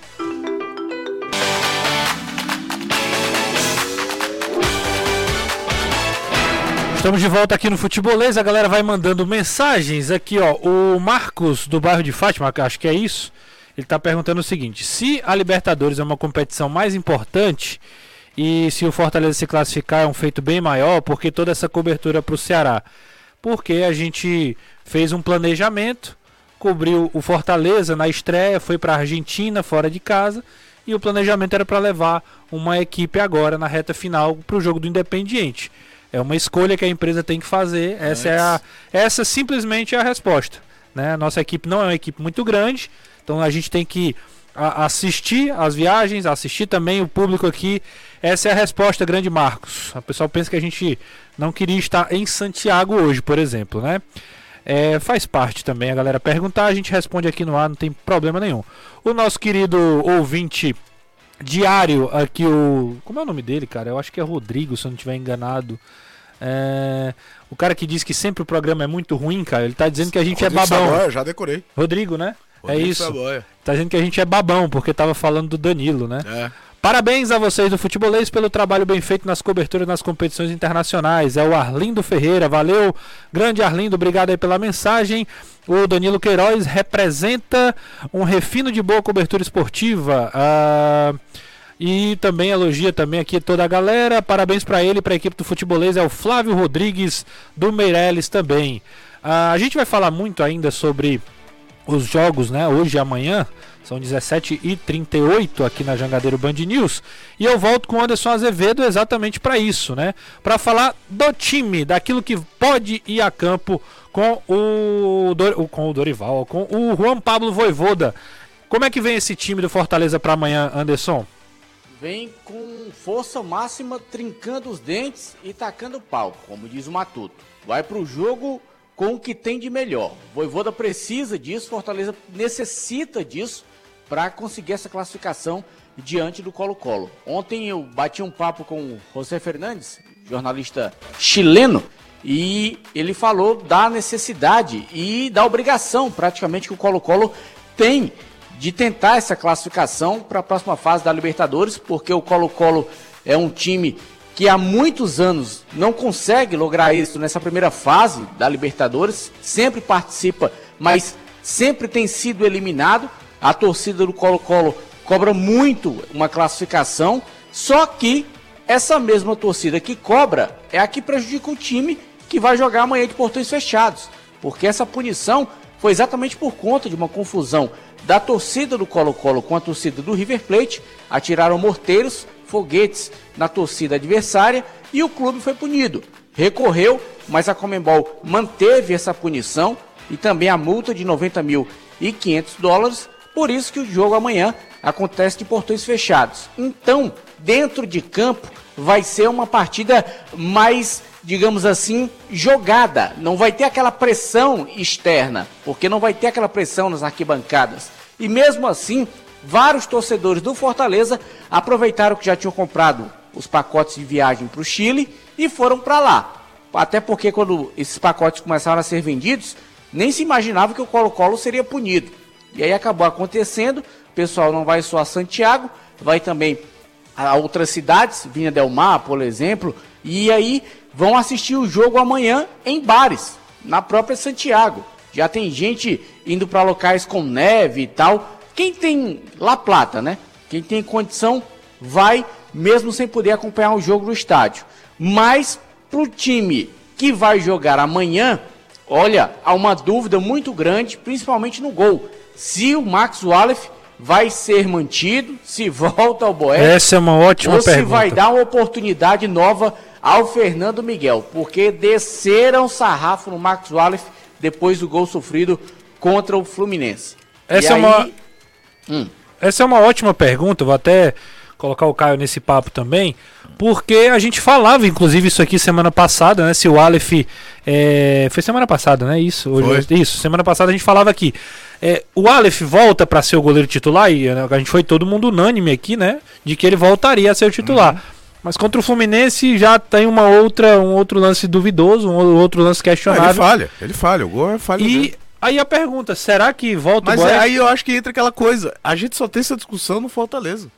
Estamos de volta aqui no Futebolês, a galera vai mandando mensagens aqui, ó. O Marcos do bairro de Fátima, acho que é isso. Ele está perguntando o seguinte: se a Libertadores é uma competição mais importante e se o Fortaleza se classificar é um feito bem maior, porque toda essa cobertura para o Ceará? Porque a gente fez um planejamento, cobriu o Fortaleza na estreia, foi para a Argentina fora de casa e o planejamento era para levar uma equipe agora na reta final para o jogo do Independiente. É uma escolha que a empresa tem que fazer. Essa é a, essa simplesmente é a resposta. Né? A nossa equipe não é uma equipe muito grande, então a gente tem que a assistir as viagens, assistir também o público aqui. Essa é a resposta, grande Marcos. O pessoal pensa que a gente não queria estar em Santiago hoje, por exemplo, né? É, faz parte também a galera perguntar, a gente responde aqui no ar, não tem problema nenhum. O nosso querido ouvinte diário aqui, o. Como é o nome dele, cara? Eu acho que é Rodrigo, se eu não estiver enganado. É... O cara que diz que sempre o programa é muito ruim, cara, ele tá dizendo que a gente é Rodrigo é babão. Saboia, já decorei. Rodrigo, né? É Rodrigo é isso. Saboia. Tá dizendo que a gente é babão, porque tava falando do Danilo, né? É. Parabéns a vocês do Futebolês pelo trabalho bem feito nas coberturas nas competições internacionais. É o Arlindo Ferreira. Valeu, grande Arlindo, obrigado aí pela mensagem. O Danilo Queiroz representa um refino de boa cobertura esportiva. Uh, e também elogia também aqui toda a galera. Parabéns para ele, para a equipe do Futebolês. É o Flávio Rodrigues do Meirelles também. Uh, a gente vai falar muito ainda sobre os jogos, né? Hoje e amanhã. São 17h38 aqui na Jangadeiro Band News. E eu volto com o Anderson Azevedo exatamente para isso, né? Para falar do time, daquilo que pode ir a campo com o, Dor com o Dorival, com o Juan Pablo Voivoda. Como é que vem esse time do Fortaleza para amanhã, Anderson? Vem com força máxima, trincando os dentes e tacando pau, como diz o Matuto. Vai para o jogo com o que tem de melhor. Voivoda precisa disso, Fortaleza necessita disso para conseguir essa classificação diante do Colo-Colo. Ontem eu bati um papo com o José Fernandes, jornalista chileno, e ele falou da necessidade e da obrigação praticamente que o Colo-Colo tem de tentar essa classificação para a próxima fase da Libertadores, porque o Colo-Colo é um time que há muitos anos não consegue lograr isso nessa primeira fase da Libertadores, sempre participa, mas sempre tem sido eliminado. A torcida do Colo-Colo cobra muito uma classificação, só que essa mesma torcida que cobra é a que prejudica o time que vai jogar amanhã de portões fechados, porque essa punição foi exatamente por conta de uma confusão da torcida do Colo-Colo com a torcida do River Plate, atiraram morteiros, foguetes na torcida adversária e o clube foi punido. Recorreu, mas a Comembol manteve essa punição e também a multa de 90 mil e 500 dólares por isso que o jogo amanhã acontece de portões fechados. Então, dentro de campo, vai ser uma partida mais, digamos assim, jogada. Não vai ter aquela pressão externa, porque não vai ter aquela pressão nas arquibancadas. E mesmo assim, vários torcedores do Fortaleza aproveitaram que já tinham comprado os pacotes de viagem para o Chile e foram para lá. Até porque quando esses pacotes começaram a ser vendidos, nem se imaginava que o Colo-Colo seria punido. E aí acabou acontecendo, o pessoal não vai só a Santiago, vai também a outras cidades, Vinha Del Mar, por exemplo, e aí vão assistir o jogo amanhã em bares, na própria Santiago. Já tem gente indo para locais com neve e tal. Quem tem La Plata, né? Quem tem condição vai mesmo sem poder acompanhar o jogo no estádio. Mas para o time que vai jogar amanhã, olha, há uma dúvida muito grande, principalmente no gol se o Max Wallace vai ser mantido, se volta ao Boé. Essa é uma ótima ou pergunta. Ou se vai dar uma oportunidade nova ao Fernando Miguel, porque desceram sarrafo no Max Wallace depois do gol sofrido contra o Fluminense. Essa, é, aí... uma... Hum. Essa é uma ótima pergunta, vou até colocar o Caio nesse papo também, porque a gente falava, inclusive, isso aqui semana passada, né? Se o Aleph. É... Foi semana passada, né? Isso, hoje, isso. Semana passada a gente falava aqui. É, o Aleph volta para ser o goleiro titular e né, a gente foi todo mundo unânime aqui, né? De que ele voltaria a ser o titular. Uhum. Mas contra o Fluminense já tem uma outra, um outro lance duvidoso, um outro lance questionável. ele falha, ele falha, o gol é falha. E dele. aí a pergunta, será que volta Mas o é, aí eu acho que entra aquela coisa, a gente só tem essa discussão no Fortaleza.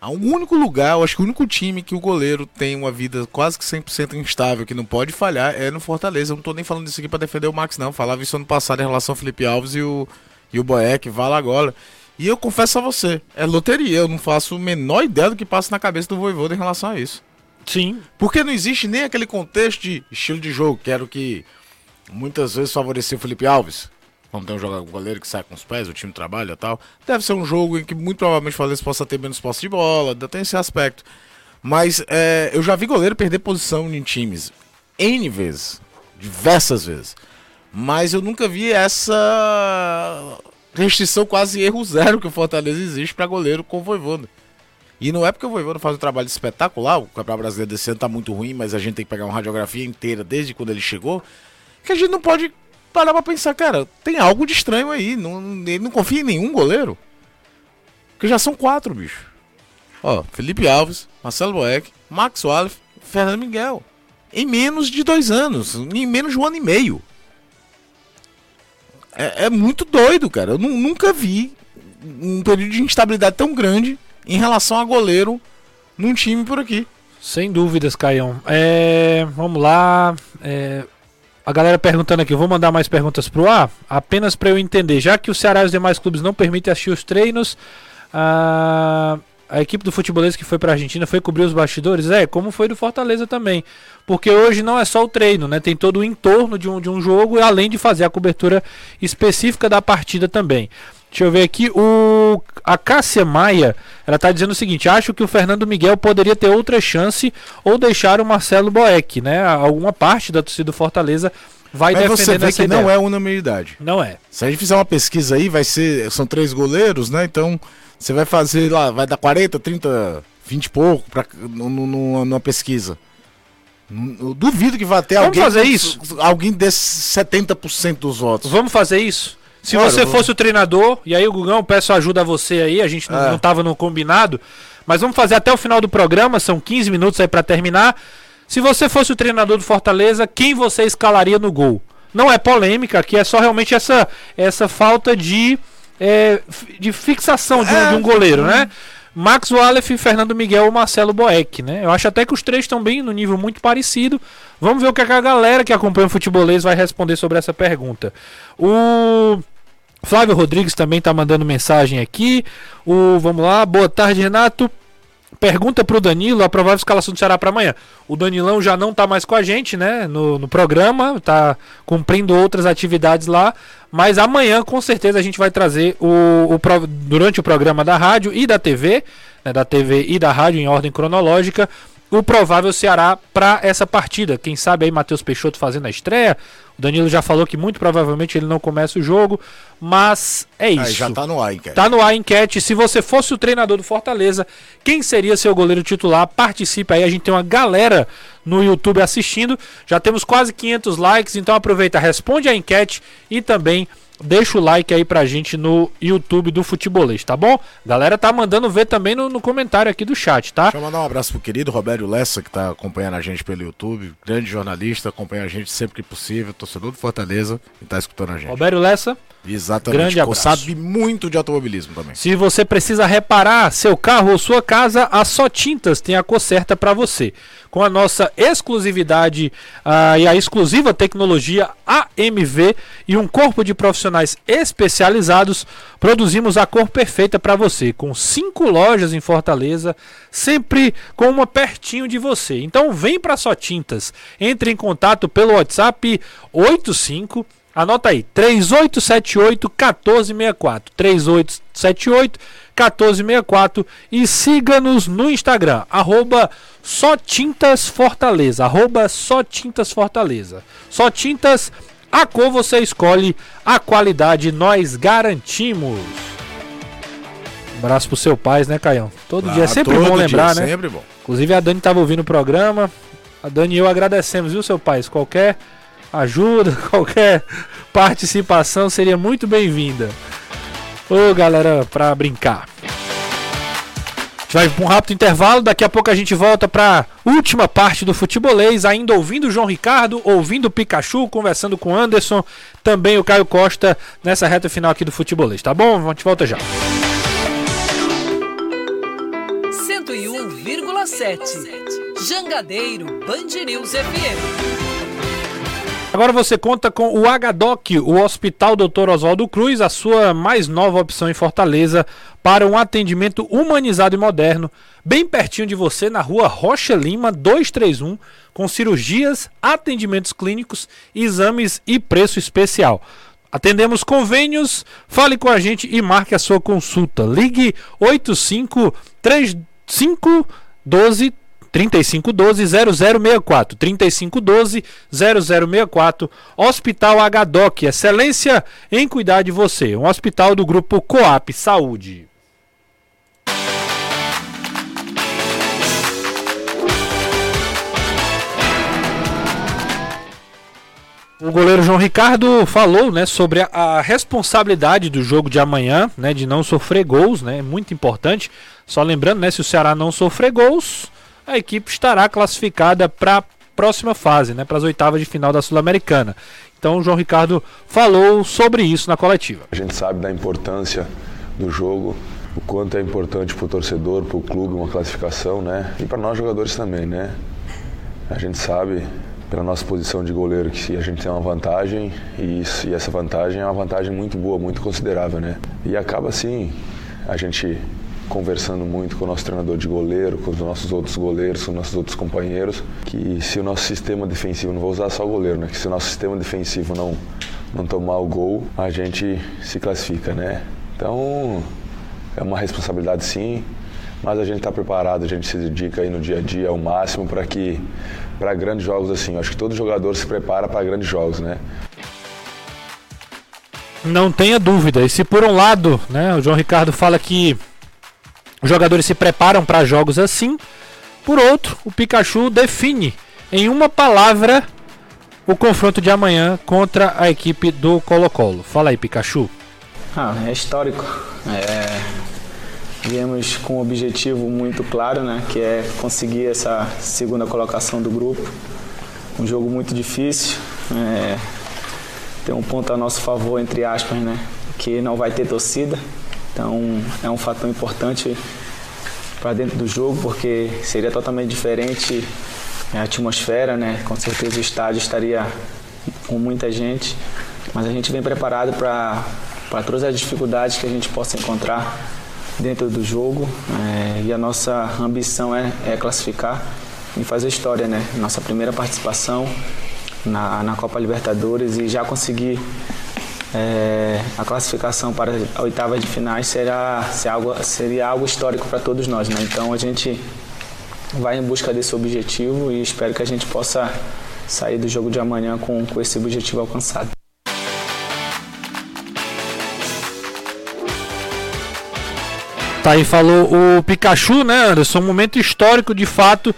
Há um único lugar, eu acho que o único time que o goleiro tem uma vida quase que 100% instável, que não pode falhar, é no Fortaleza. Eu não tô nem falando disso aqui para defender o Max, não. falava isso ano passado em relação ao Felipe Alves e o, e o Boeck, lá agora. E eu confesso a você, é loteria. Eu não faço a menor ideia do que passa na cabeça do Voivoda em relação a isso. Sim. Porque não existe nem aquele contexto de estilo de jogo, que era o que muitas vezes favorecia o Felipe Alves. Vamos ter um jogador, um goleiro que sai com os pés, o time trabalha e tal. Deve ser um jogo em que muito provavelmente o Fortaleza possa ter menos posse de bola, tem esse aspecto. Mas é, eu já vi goleiro perder posição em times N vezes, diversas vezes. Mas eu nunca vi essa restrição quase erro zero que o Fortaleza existe para goleiro com o Voivoda. E não é porque o Voivoda faz um trabalho espetacular, o Campeonato Brasileiro desse ano tá muito ruim, mas a gente tem que pegar uma radiografia inteira desde quando ele chegou, que a gente não pode parar pra pensar, cara, tem algo de estranho aí, não, ele não confia em nenhum goleiro. Porque já são quatro, bicho. Ó, Felipe Alves, Marcelo Boeck, Max Wallace, Fernando Miguel. Em menos de dois anos, em menos de um ano e meio. É, é muito doido, cara. Eu nunca vi um período de instabilidade tão grande em relação a goleiro num time por aqui. Sem dúvidas, Caião. É, vamos lá. É, a galera perguntando aqui, vou mandar mais perguntas pro ar, apenas para eu entender. Já que o Ceará e os demais clubes não permitem assistir os treinos, a, a equipe do futebolês que foi para a Argentina foi cobrir os bastidores? É, como foi do Fortaleza também. Porque hoje não é só o treino, né? Tem todo o entorno de um, de um jogo, além de fazer a cobertura específica da partida também. Deixa eu ver aqui, o a Cássia Maia, ela está dizendo o seguinte: acho que o Fernando Miguel poderia ter outra chance ou deixar o Marcelo Boeck, né? Alguma parte da torcida do Fortaleza vai Mas você vê que ideia. não é unanimidade. Não é. Se a gente fizer uma pesquisa aí, vai ser, são três goleiros, né? Então você vai fazer lá, vai dar 40, 30, 20 e pouco pra, numa pesquisa. Eu duvido que vá ter Vamos alguém. fazer isso? Alguém desses 70% dos votos. Vamos fazer isso? Se claro, você fosse o treinador, e aí o Gugão, peço ajuda a você aí, a gente não, é. não tava no combinado, mas vamos fazer até o final do programa, são 15 minutos aí para terminar. Se você fosse o treinador do Fortaleza, quem você escalaria no gol? Não é polêmica, aqui é só realmente essa, essa falta de, é, de fixação de um, é. de um goleiro, né? Max Wallace, Fernando Miguel ou Marcelo Boeck, né? Eu acho até que os três estão bem no nível muito parecido. Vamos ver o que a galera que acompanha o futebolês vai responder sobre essa pergunta. O Flávio Rodrigues também está mandando mensagem aqui. O vamos lá, boa tarde, Renato. Pergunta para o Danilo a provável escalação do Ceará para amanhã. O Danilão já não está mais com a gente, né? No, no programa, está cumprindo outras atividades lá. Mas amanhã, com certeza, a gente vai trazer o, o durante o programa da rádio e da TV, né, da TV e da rádio em ordem cronológica, o provável Ceará para essa partida. Quem sabe aí Matheus Peixoto fazendo a estreia. O Danilo já falou que muito provavelmente ele não começa o jogo, mas é isso. Aí já tá no ar enquete. Tá no ar enquete. Se você fosse o treinador do Fortaleza, quem seria seu goleiro titular? Participe aí, a gente tem uma galera no YouTube assistindo. Já temos quase 500 likes, então aproveita, responde a enquete e também deixa o like aí pra gente no YouTube do Futebolês, tá bom? Galera tá mandando ver também no, no, comentário aqui do chat, tá? Deixa eu mandar um abraço pro querido Roberto Lessa, que tá acompanhando a gente pelo YouTube, grande jornalista, acompanha a gente sempre que possível, torcedor do Fortaleza e tá escutando a gente. Roberto Lessa. Exatamente. Grande abraço. Sabe muito de automobilismo também. Se você precisa reparar seu carro ou sua casa, a Só Tintas tem a cor certa para você com a nossa exclusividade uh, e a exclusiva tecnologia AMV e um corpo de profissionais especializados, produzimos a cor perfeita para você, com cinco lojas em Fortaleza, sempre com uma pertinho de você. Então vem para Só Tintas, entre em contato pelo WhatsApp 85 Anota aí, 3878 1464. 3878 1464 e siga-nos no Instagram, arroba só tintas Fortaleza, arroba só tintas Fortaleza. Só tintas, a cor você escolhe, a qualidade nós garantimos. Um abraço pro seu pai, né, Caião? Todo ah, dia é sempre bom lembrar, né? Sempre bom. Inclusive a Dani estava ouvindo o programa. A Dani e eu agradecemos, viu, seu pai? Qualquer ajuda, [LAUGHS] qualquer participação seria muito bem-vinda. Ô galera, pra brincar. A gente vai para um rápido intervalo, daqui a pouco a gente volta para última parte do futebolês, ainda ouvindo o João Ricardo, ouvindo o Pikachu, conversando com o Anderson, também o Caio Costa nessa reta final aqui do futebolês, tá bom? A gente volta já. 101,7 Jangadeiro Band News FM. Agora você conta com o HDOC, o Hospital Dr. Oswaldo Cruz, a sua mais nova opção em Fortaleza para um atendimento humanizado e moderno, bem pertinho de você, na rua Rocha Lima 231, com cirurgias, atendimentos clínicos, exames e preço especial. Atendemos convênios, fale com a gente e marque a sua consulta. Ligue 85 35 12 3512-0064. 3512-0064. Hospital HDOC. Excelência em cuidar de você. Um hospital do grupo Coap Saúde. O goleiro João Ricardo falou, né, sobre a, a, responsabilidade do jogo de amanhã, né, de não sofrer gols, né, é muito importante. Só lembrando, né, se o Ceará não sofrer gols, a equipe estará classificada para a próxima fase, né, para as oitavas de final da Sul-Americana. Então, o João Ricardo falou sobre isso na coletiva. A gente sabe da importância do jogo, o quanto é importante para o torcedor, para o clube, uma classificação, né, e para nós jogadores também, né. A gente sabe pela nossa posição de goleiro que a gente tem uma vantagem e, isso, e essa vantagem é uma vantagem muito boa, muito considerável, né? E acaba assim a gente conversando muito com o nosso treinador de goleiro, com os nossos outros goleiros, com os nossos outros companheiros, que se o nosso sistema defensivo, não vou usar só o goleiro, né? Que se o nosso sistema defensivo não, não tomar o gol, a gente se classifica, né? Então é uma responsabilidade sim, mas a gente está preparado, a gente se dedica aí no dia a dia ao máximo para que para grandes jogos assim. acho que todo jogador se prepara para grandes jogos, né? Não tenha dúvida. E se por um lado, né, o João Ricardo fala que os jogadores se preparam para jogos assim, por outro, o Pikachu define em uma palavra o confronto de amanhã contra a equipe do Colo-Colo. Fala aí, Pikachu. Ah, é histórico. É, Viemos com um objetivo muito claro, né, que é conseguir essa segunda colocação do grupo. Um jogo muito difícil, é, tem um ponto a nosso favor, entre aspas, né, que não vai ter torcida. Então é um fator importante para dentro do jogo, porque seria totalmente diferente a atmosfera, né? Com certeza o estádio estaria com muita gente, mas a gente vem preparado para todas as dificuldades que a gente possa encontrar dentro do jogo é, e a nossa ambição é, é, classificar e fazer história, né? Nossa primeira participação na, na Copa Libertadores e já conseguir é, a classificação para a oitava de finais será, seria algo, seria algo histórico para todos nós, né? Então a gente vai em busca desse objetivo e espero que a gente possa sair do jogo de amanhã com, com esse objetivo alcançado. Tá aí, falou o Pikachu, né, Anderson? Um momento histórico de fato,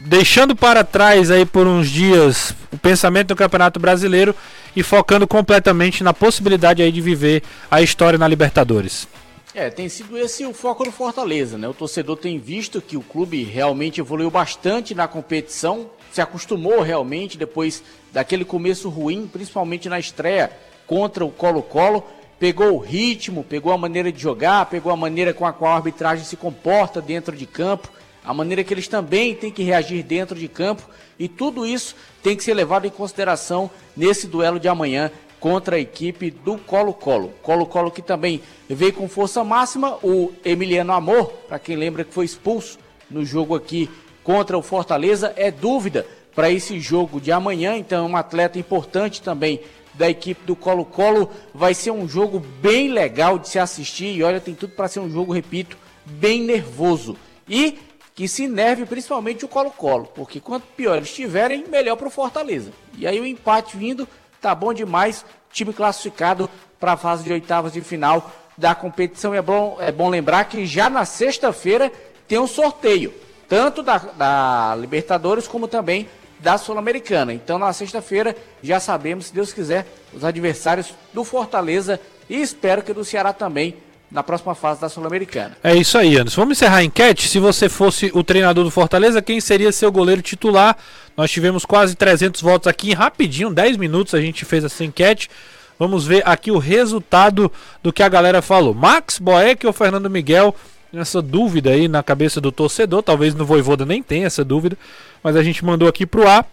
deixando para trás aí por uns dias o pensamento do Campeonato Brasileiro e focando completamente na possibilidade aí de viver a história na Libertadores. É, tem sido esse o foco do Fortaleza, né? O torcedor tem visto que o clube realmente evoluiu bastante na competição, se acostumou realmente depois daquele começo ruim, principalmente na estreia contra o Colo-Colo pegou o ritmo, pegou a maneira de jogar, pegou a maneira com a qual a arbitragem se comporta dentro de campo, a maneira que eles também têm que reagir dentro de campo, e tudo isso tem que ser levado em consideração nesse duelo de amanhã contra a equipe do Colo-Colo. Colo-Colo que também veio com força máxima, o Emiliano Amor, para quem lembra que foi expulso no jogo aqui contra o Fortaleza, é dúvida para esse jogo de amanhã, então é um atleta importante também da equipe do Colo-Colo. Vai ser um jogo bem legal de se assistir e olha, tem tudo para ser um jogo, repito, bem nervoso. E que se nerve principalmente o Colo-Colo, porque quanto pior eles estiverem, melhor para o Fortaleza. E aí o empate vindo tá bom demais, time classificado para a fase de oitavas de final da competição. É bom, é bom lembrar que já na sexta-feira tem um sorteio, tanto da, da Libertadores como também da Sul-Americana. Então, na sexta-feira, já sabemos, se Deus quiser, os adversários do Fortaleza e espero que do Ceará também na próxima fase da Sul-Americana. É isso aí, Anderson. Vamos encerrar a enquete. Se você fosse o treinador do Fortaleza, quem seria seu goleiro titular? Nós tivemos quase 300 votos aqui, rapidinho, 10 minutos a gente fez essa enquete. Vamos ver aqui o resultado do que a galera falou. Max Boeck ou Fernando Miguel? Essa dúvida aí na cabeça do torcedor, talvez no Voivoda nem tenha essa dúvida mas a gente mandou aqui pro ar.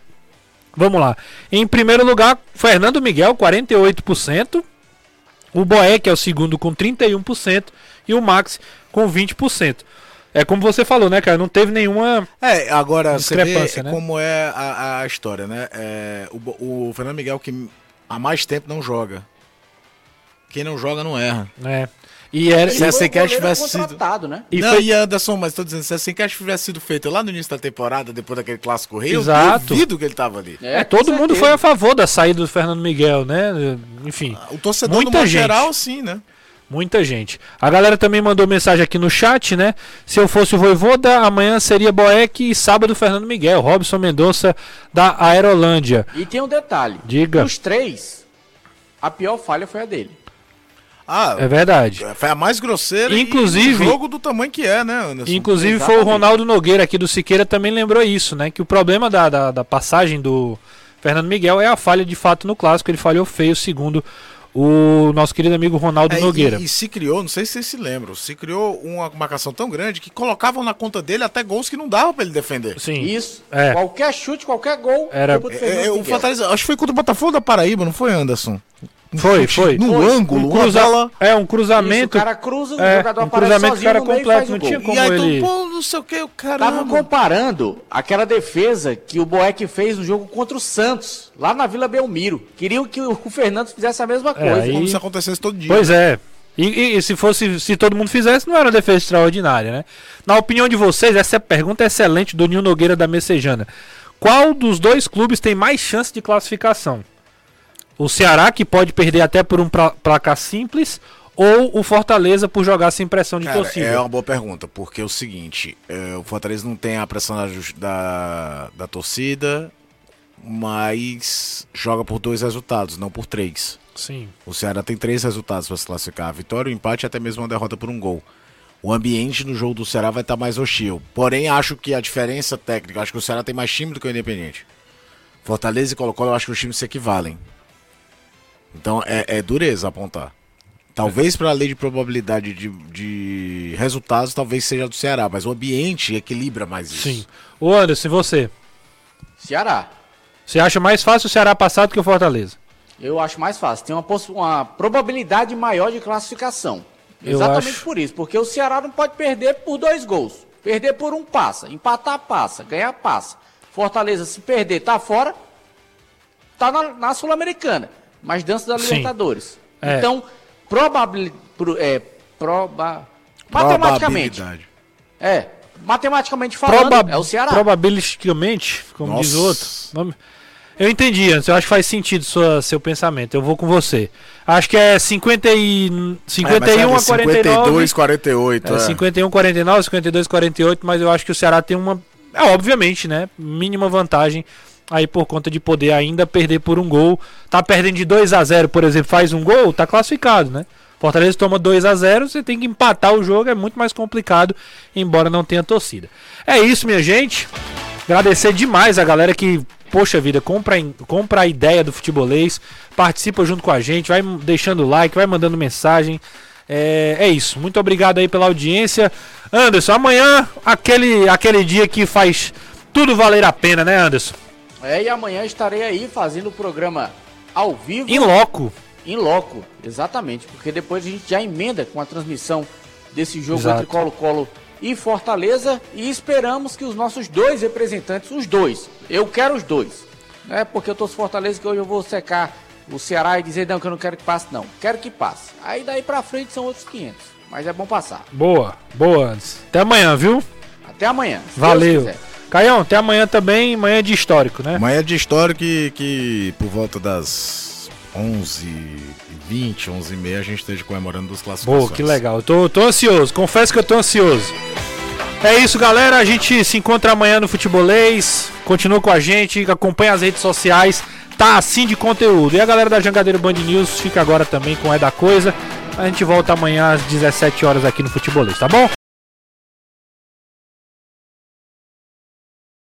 Vamos lá. Em primeiro lugar, Fernando Miguel, 48%. O Boeck é o segundo com 31% e o Max com 20%. É como você falou, né, cara? Não teve nenhuma é, agora discrepância, né? como é a, a história, né? É, o, o Fernando Miguel que há mais tempo não joga. Quem não joga não erra. É. E era, se a Sencast tivesse sido. Né? E, não, foi... e Anderson, mas tô dizendo, se a Sencast tivesse sido feita lá no início da temporada, depois daquele clássico rei, Exato. eu duvido que ele tava ali. É, é todo mundo foi a favor da saída do Fernando Miguel, né? Enfim. O torcedor muita no gente. geral, sim, né? Muita gente. A galera também mandou mensagem aqui no chat, né? Se eu fosse o Voivoda, amanhã seria Boeck e sábado Fernando Miguel. Robson Mendonça da Aerolândia. E tem um detalhe. Diga. Dos três, a pior falha foi a dele. Ah, é verdade. Foi a mais grosseira inclusive, e jogo do tamanho que é, né, Anderson? Inclusive Exatamente. foi o Ronaldo Nogueira aqui do Siqueira também lembrou isso, né? Que o problema da, da, da passagem do Fernando Miguel é a falha de fato no clássico. Ele falhou feio, segundo o nosso querido amigo Ronaldo é, Nogueira. E, e, se criou, não sei se vocês se lembram, se criou uma marcação tão grande que colocavam na conta dele até gols que não dava para ele defender. Sim. Isso. É. Qualquer chute, qualquer gol. Era. É, é, o Fortaleza, acho que foi contra o Botafogo da Paraíba, não foi Anderson? Foi, foi. No foi. ângulo, um cruza... bola... É, um cruzamento. Isso, o cara cruza, é, o jogador um cruzamento o cara completo, não tinha como e aí, ele... Pô, não sei o que, o cara... Tava comparando aquela defesa que o Boeck fez no jogo contra o Santos, lá na Vila Belmiro. Queriam que o Fernando fizesse a mesma é, coisa. É, Como se acontecesse todo dia. Pois é. E, e, e, se fosse, se todo mundo fizesse, não era uma defesa extraordinária, né? Na opinião de vocês, essa pergunta é excelente do Nil Nogueira da Messejana. Qual dos dois clubes tem mais chance de classificação? O Ceará, que pode perder até por um placar simples, ou o Fortaleza por jogar sem pressão de Cara, torcida? É uma boa pergunta, porque é o seguinte: é, o Fortaleza não tem a pressão da, da, da, torcida, mas joga por dois resultados, não por três. Sim. O Ceará tem três resultados para se classificar: a vitória, o empate e até mesmo uma derrota por um gol. O ambiente no jogo do Ceará vai estar mais hostil. Porém, acho que a diferença técnica, acho que o Ceará tem mais time do que o Independente. Fortaleza e Colo-Colo, eu acho que os times se equivalem. Então é, é dureza apontar. Talvez para a lei de probabilidade de, de resultados, talvez seja do Ceará, mas o ambiente equilibra mais isso. Sim. O Anderson, e você? Ceará. Você acha mais fácil o Ceará passar do que o Fortaleza? Eu acho mais fácil. Tem uma, uma probabilidade maior de classificação. Eu Exatamente acho... por isso. Porque o Ceará não pode perder por dois gols. Perder por um passa. Empatar passa. Ganhar passa. Fortaleza, se perder, tá fora. Tá na, na Sul-Americana mas dança da Libertadores. É. Então, probabil, pro, é, proba, matematicamente. É, matematicamente falando, Proba é o Ceará. Probabilisticamente, como Nossa. diz o outro. Eu entendi, antes. Eu acho que faz sentido sua, seu pensamento. Eu vou com você. Acho que é 50 e, 51 é, a 49. 52, 48. É, é. 51, 49, 52, 48. Mas eu acho que o Ceará tem uma. É, obviamente, né? Mínima vantagem aí por conta de poder ainda perder por um gol. Tá perdendo de 2 a 0 por exemplo, faz um gol, tá classificado, né? Fortaleza toma 2 a 0 você tem que empatar o jogo, é muito mais complicado, embora não tenha torcida. É isso, minha gente. Agradecer demais a galera que, poxa vida, compra, compra a ideia do futebolês, participa junto com a gente, vai deixando like, vai mandando mensagem. É, é, isso. Muito obrigado aí pela audiência. Anderson, amanhã aquele, aquele dia que faz tudo valer a pena, né, Anderson? É, e amanhã estarei aí fazendo o programa ao vivo. Em loco. Em loco, exatamente. Porque depois a gente já emenda com a transmissão desse jogo Exato. entre Colo-Colo e Fortaleza. E esperamos que os nossos dois representantes, os dois, eu quero os dois. Não é porque eu torço Fortaleza que hoje eu vou secar o Ceará e dizer não, que eu não quero que passe, não. Quero que passe. Aí daí pra frente são outros 500. Mas é bom passar. Boa, boa. Até amanhã, viu? Até amanhã. Valeu. Caião, até amanhã também, manhã de histórico, né? Manhã de histórico que, que por volta das 11h20, 11h30 a gente esteja comemorando os classificações. Boa, que legal. Eu tô, tô ansioso, confesso que eu tô ansioso. É isso, galera. A gente se encontra amanhã no Futebolês. Continua com a gente, acompanha as redes sociais. Tá assim de conteúdo. E a galera da Jangadeiro Band News fica agora também com É da Coisa. A gente volta amanhã às 17 horas aqui no Futebolês, tá bom?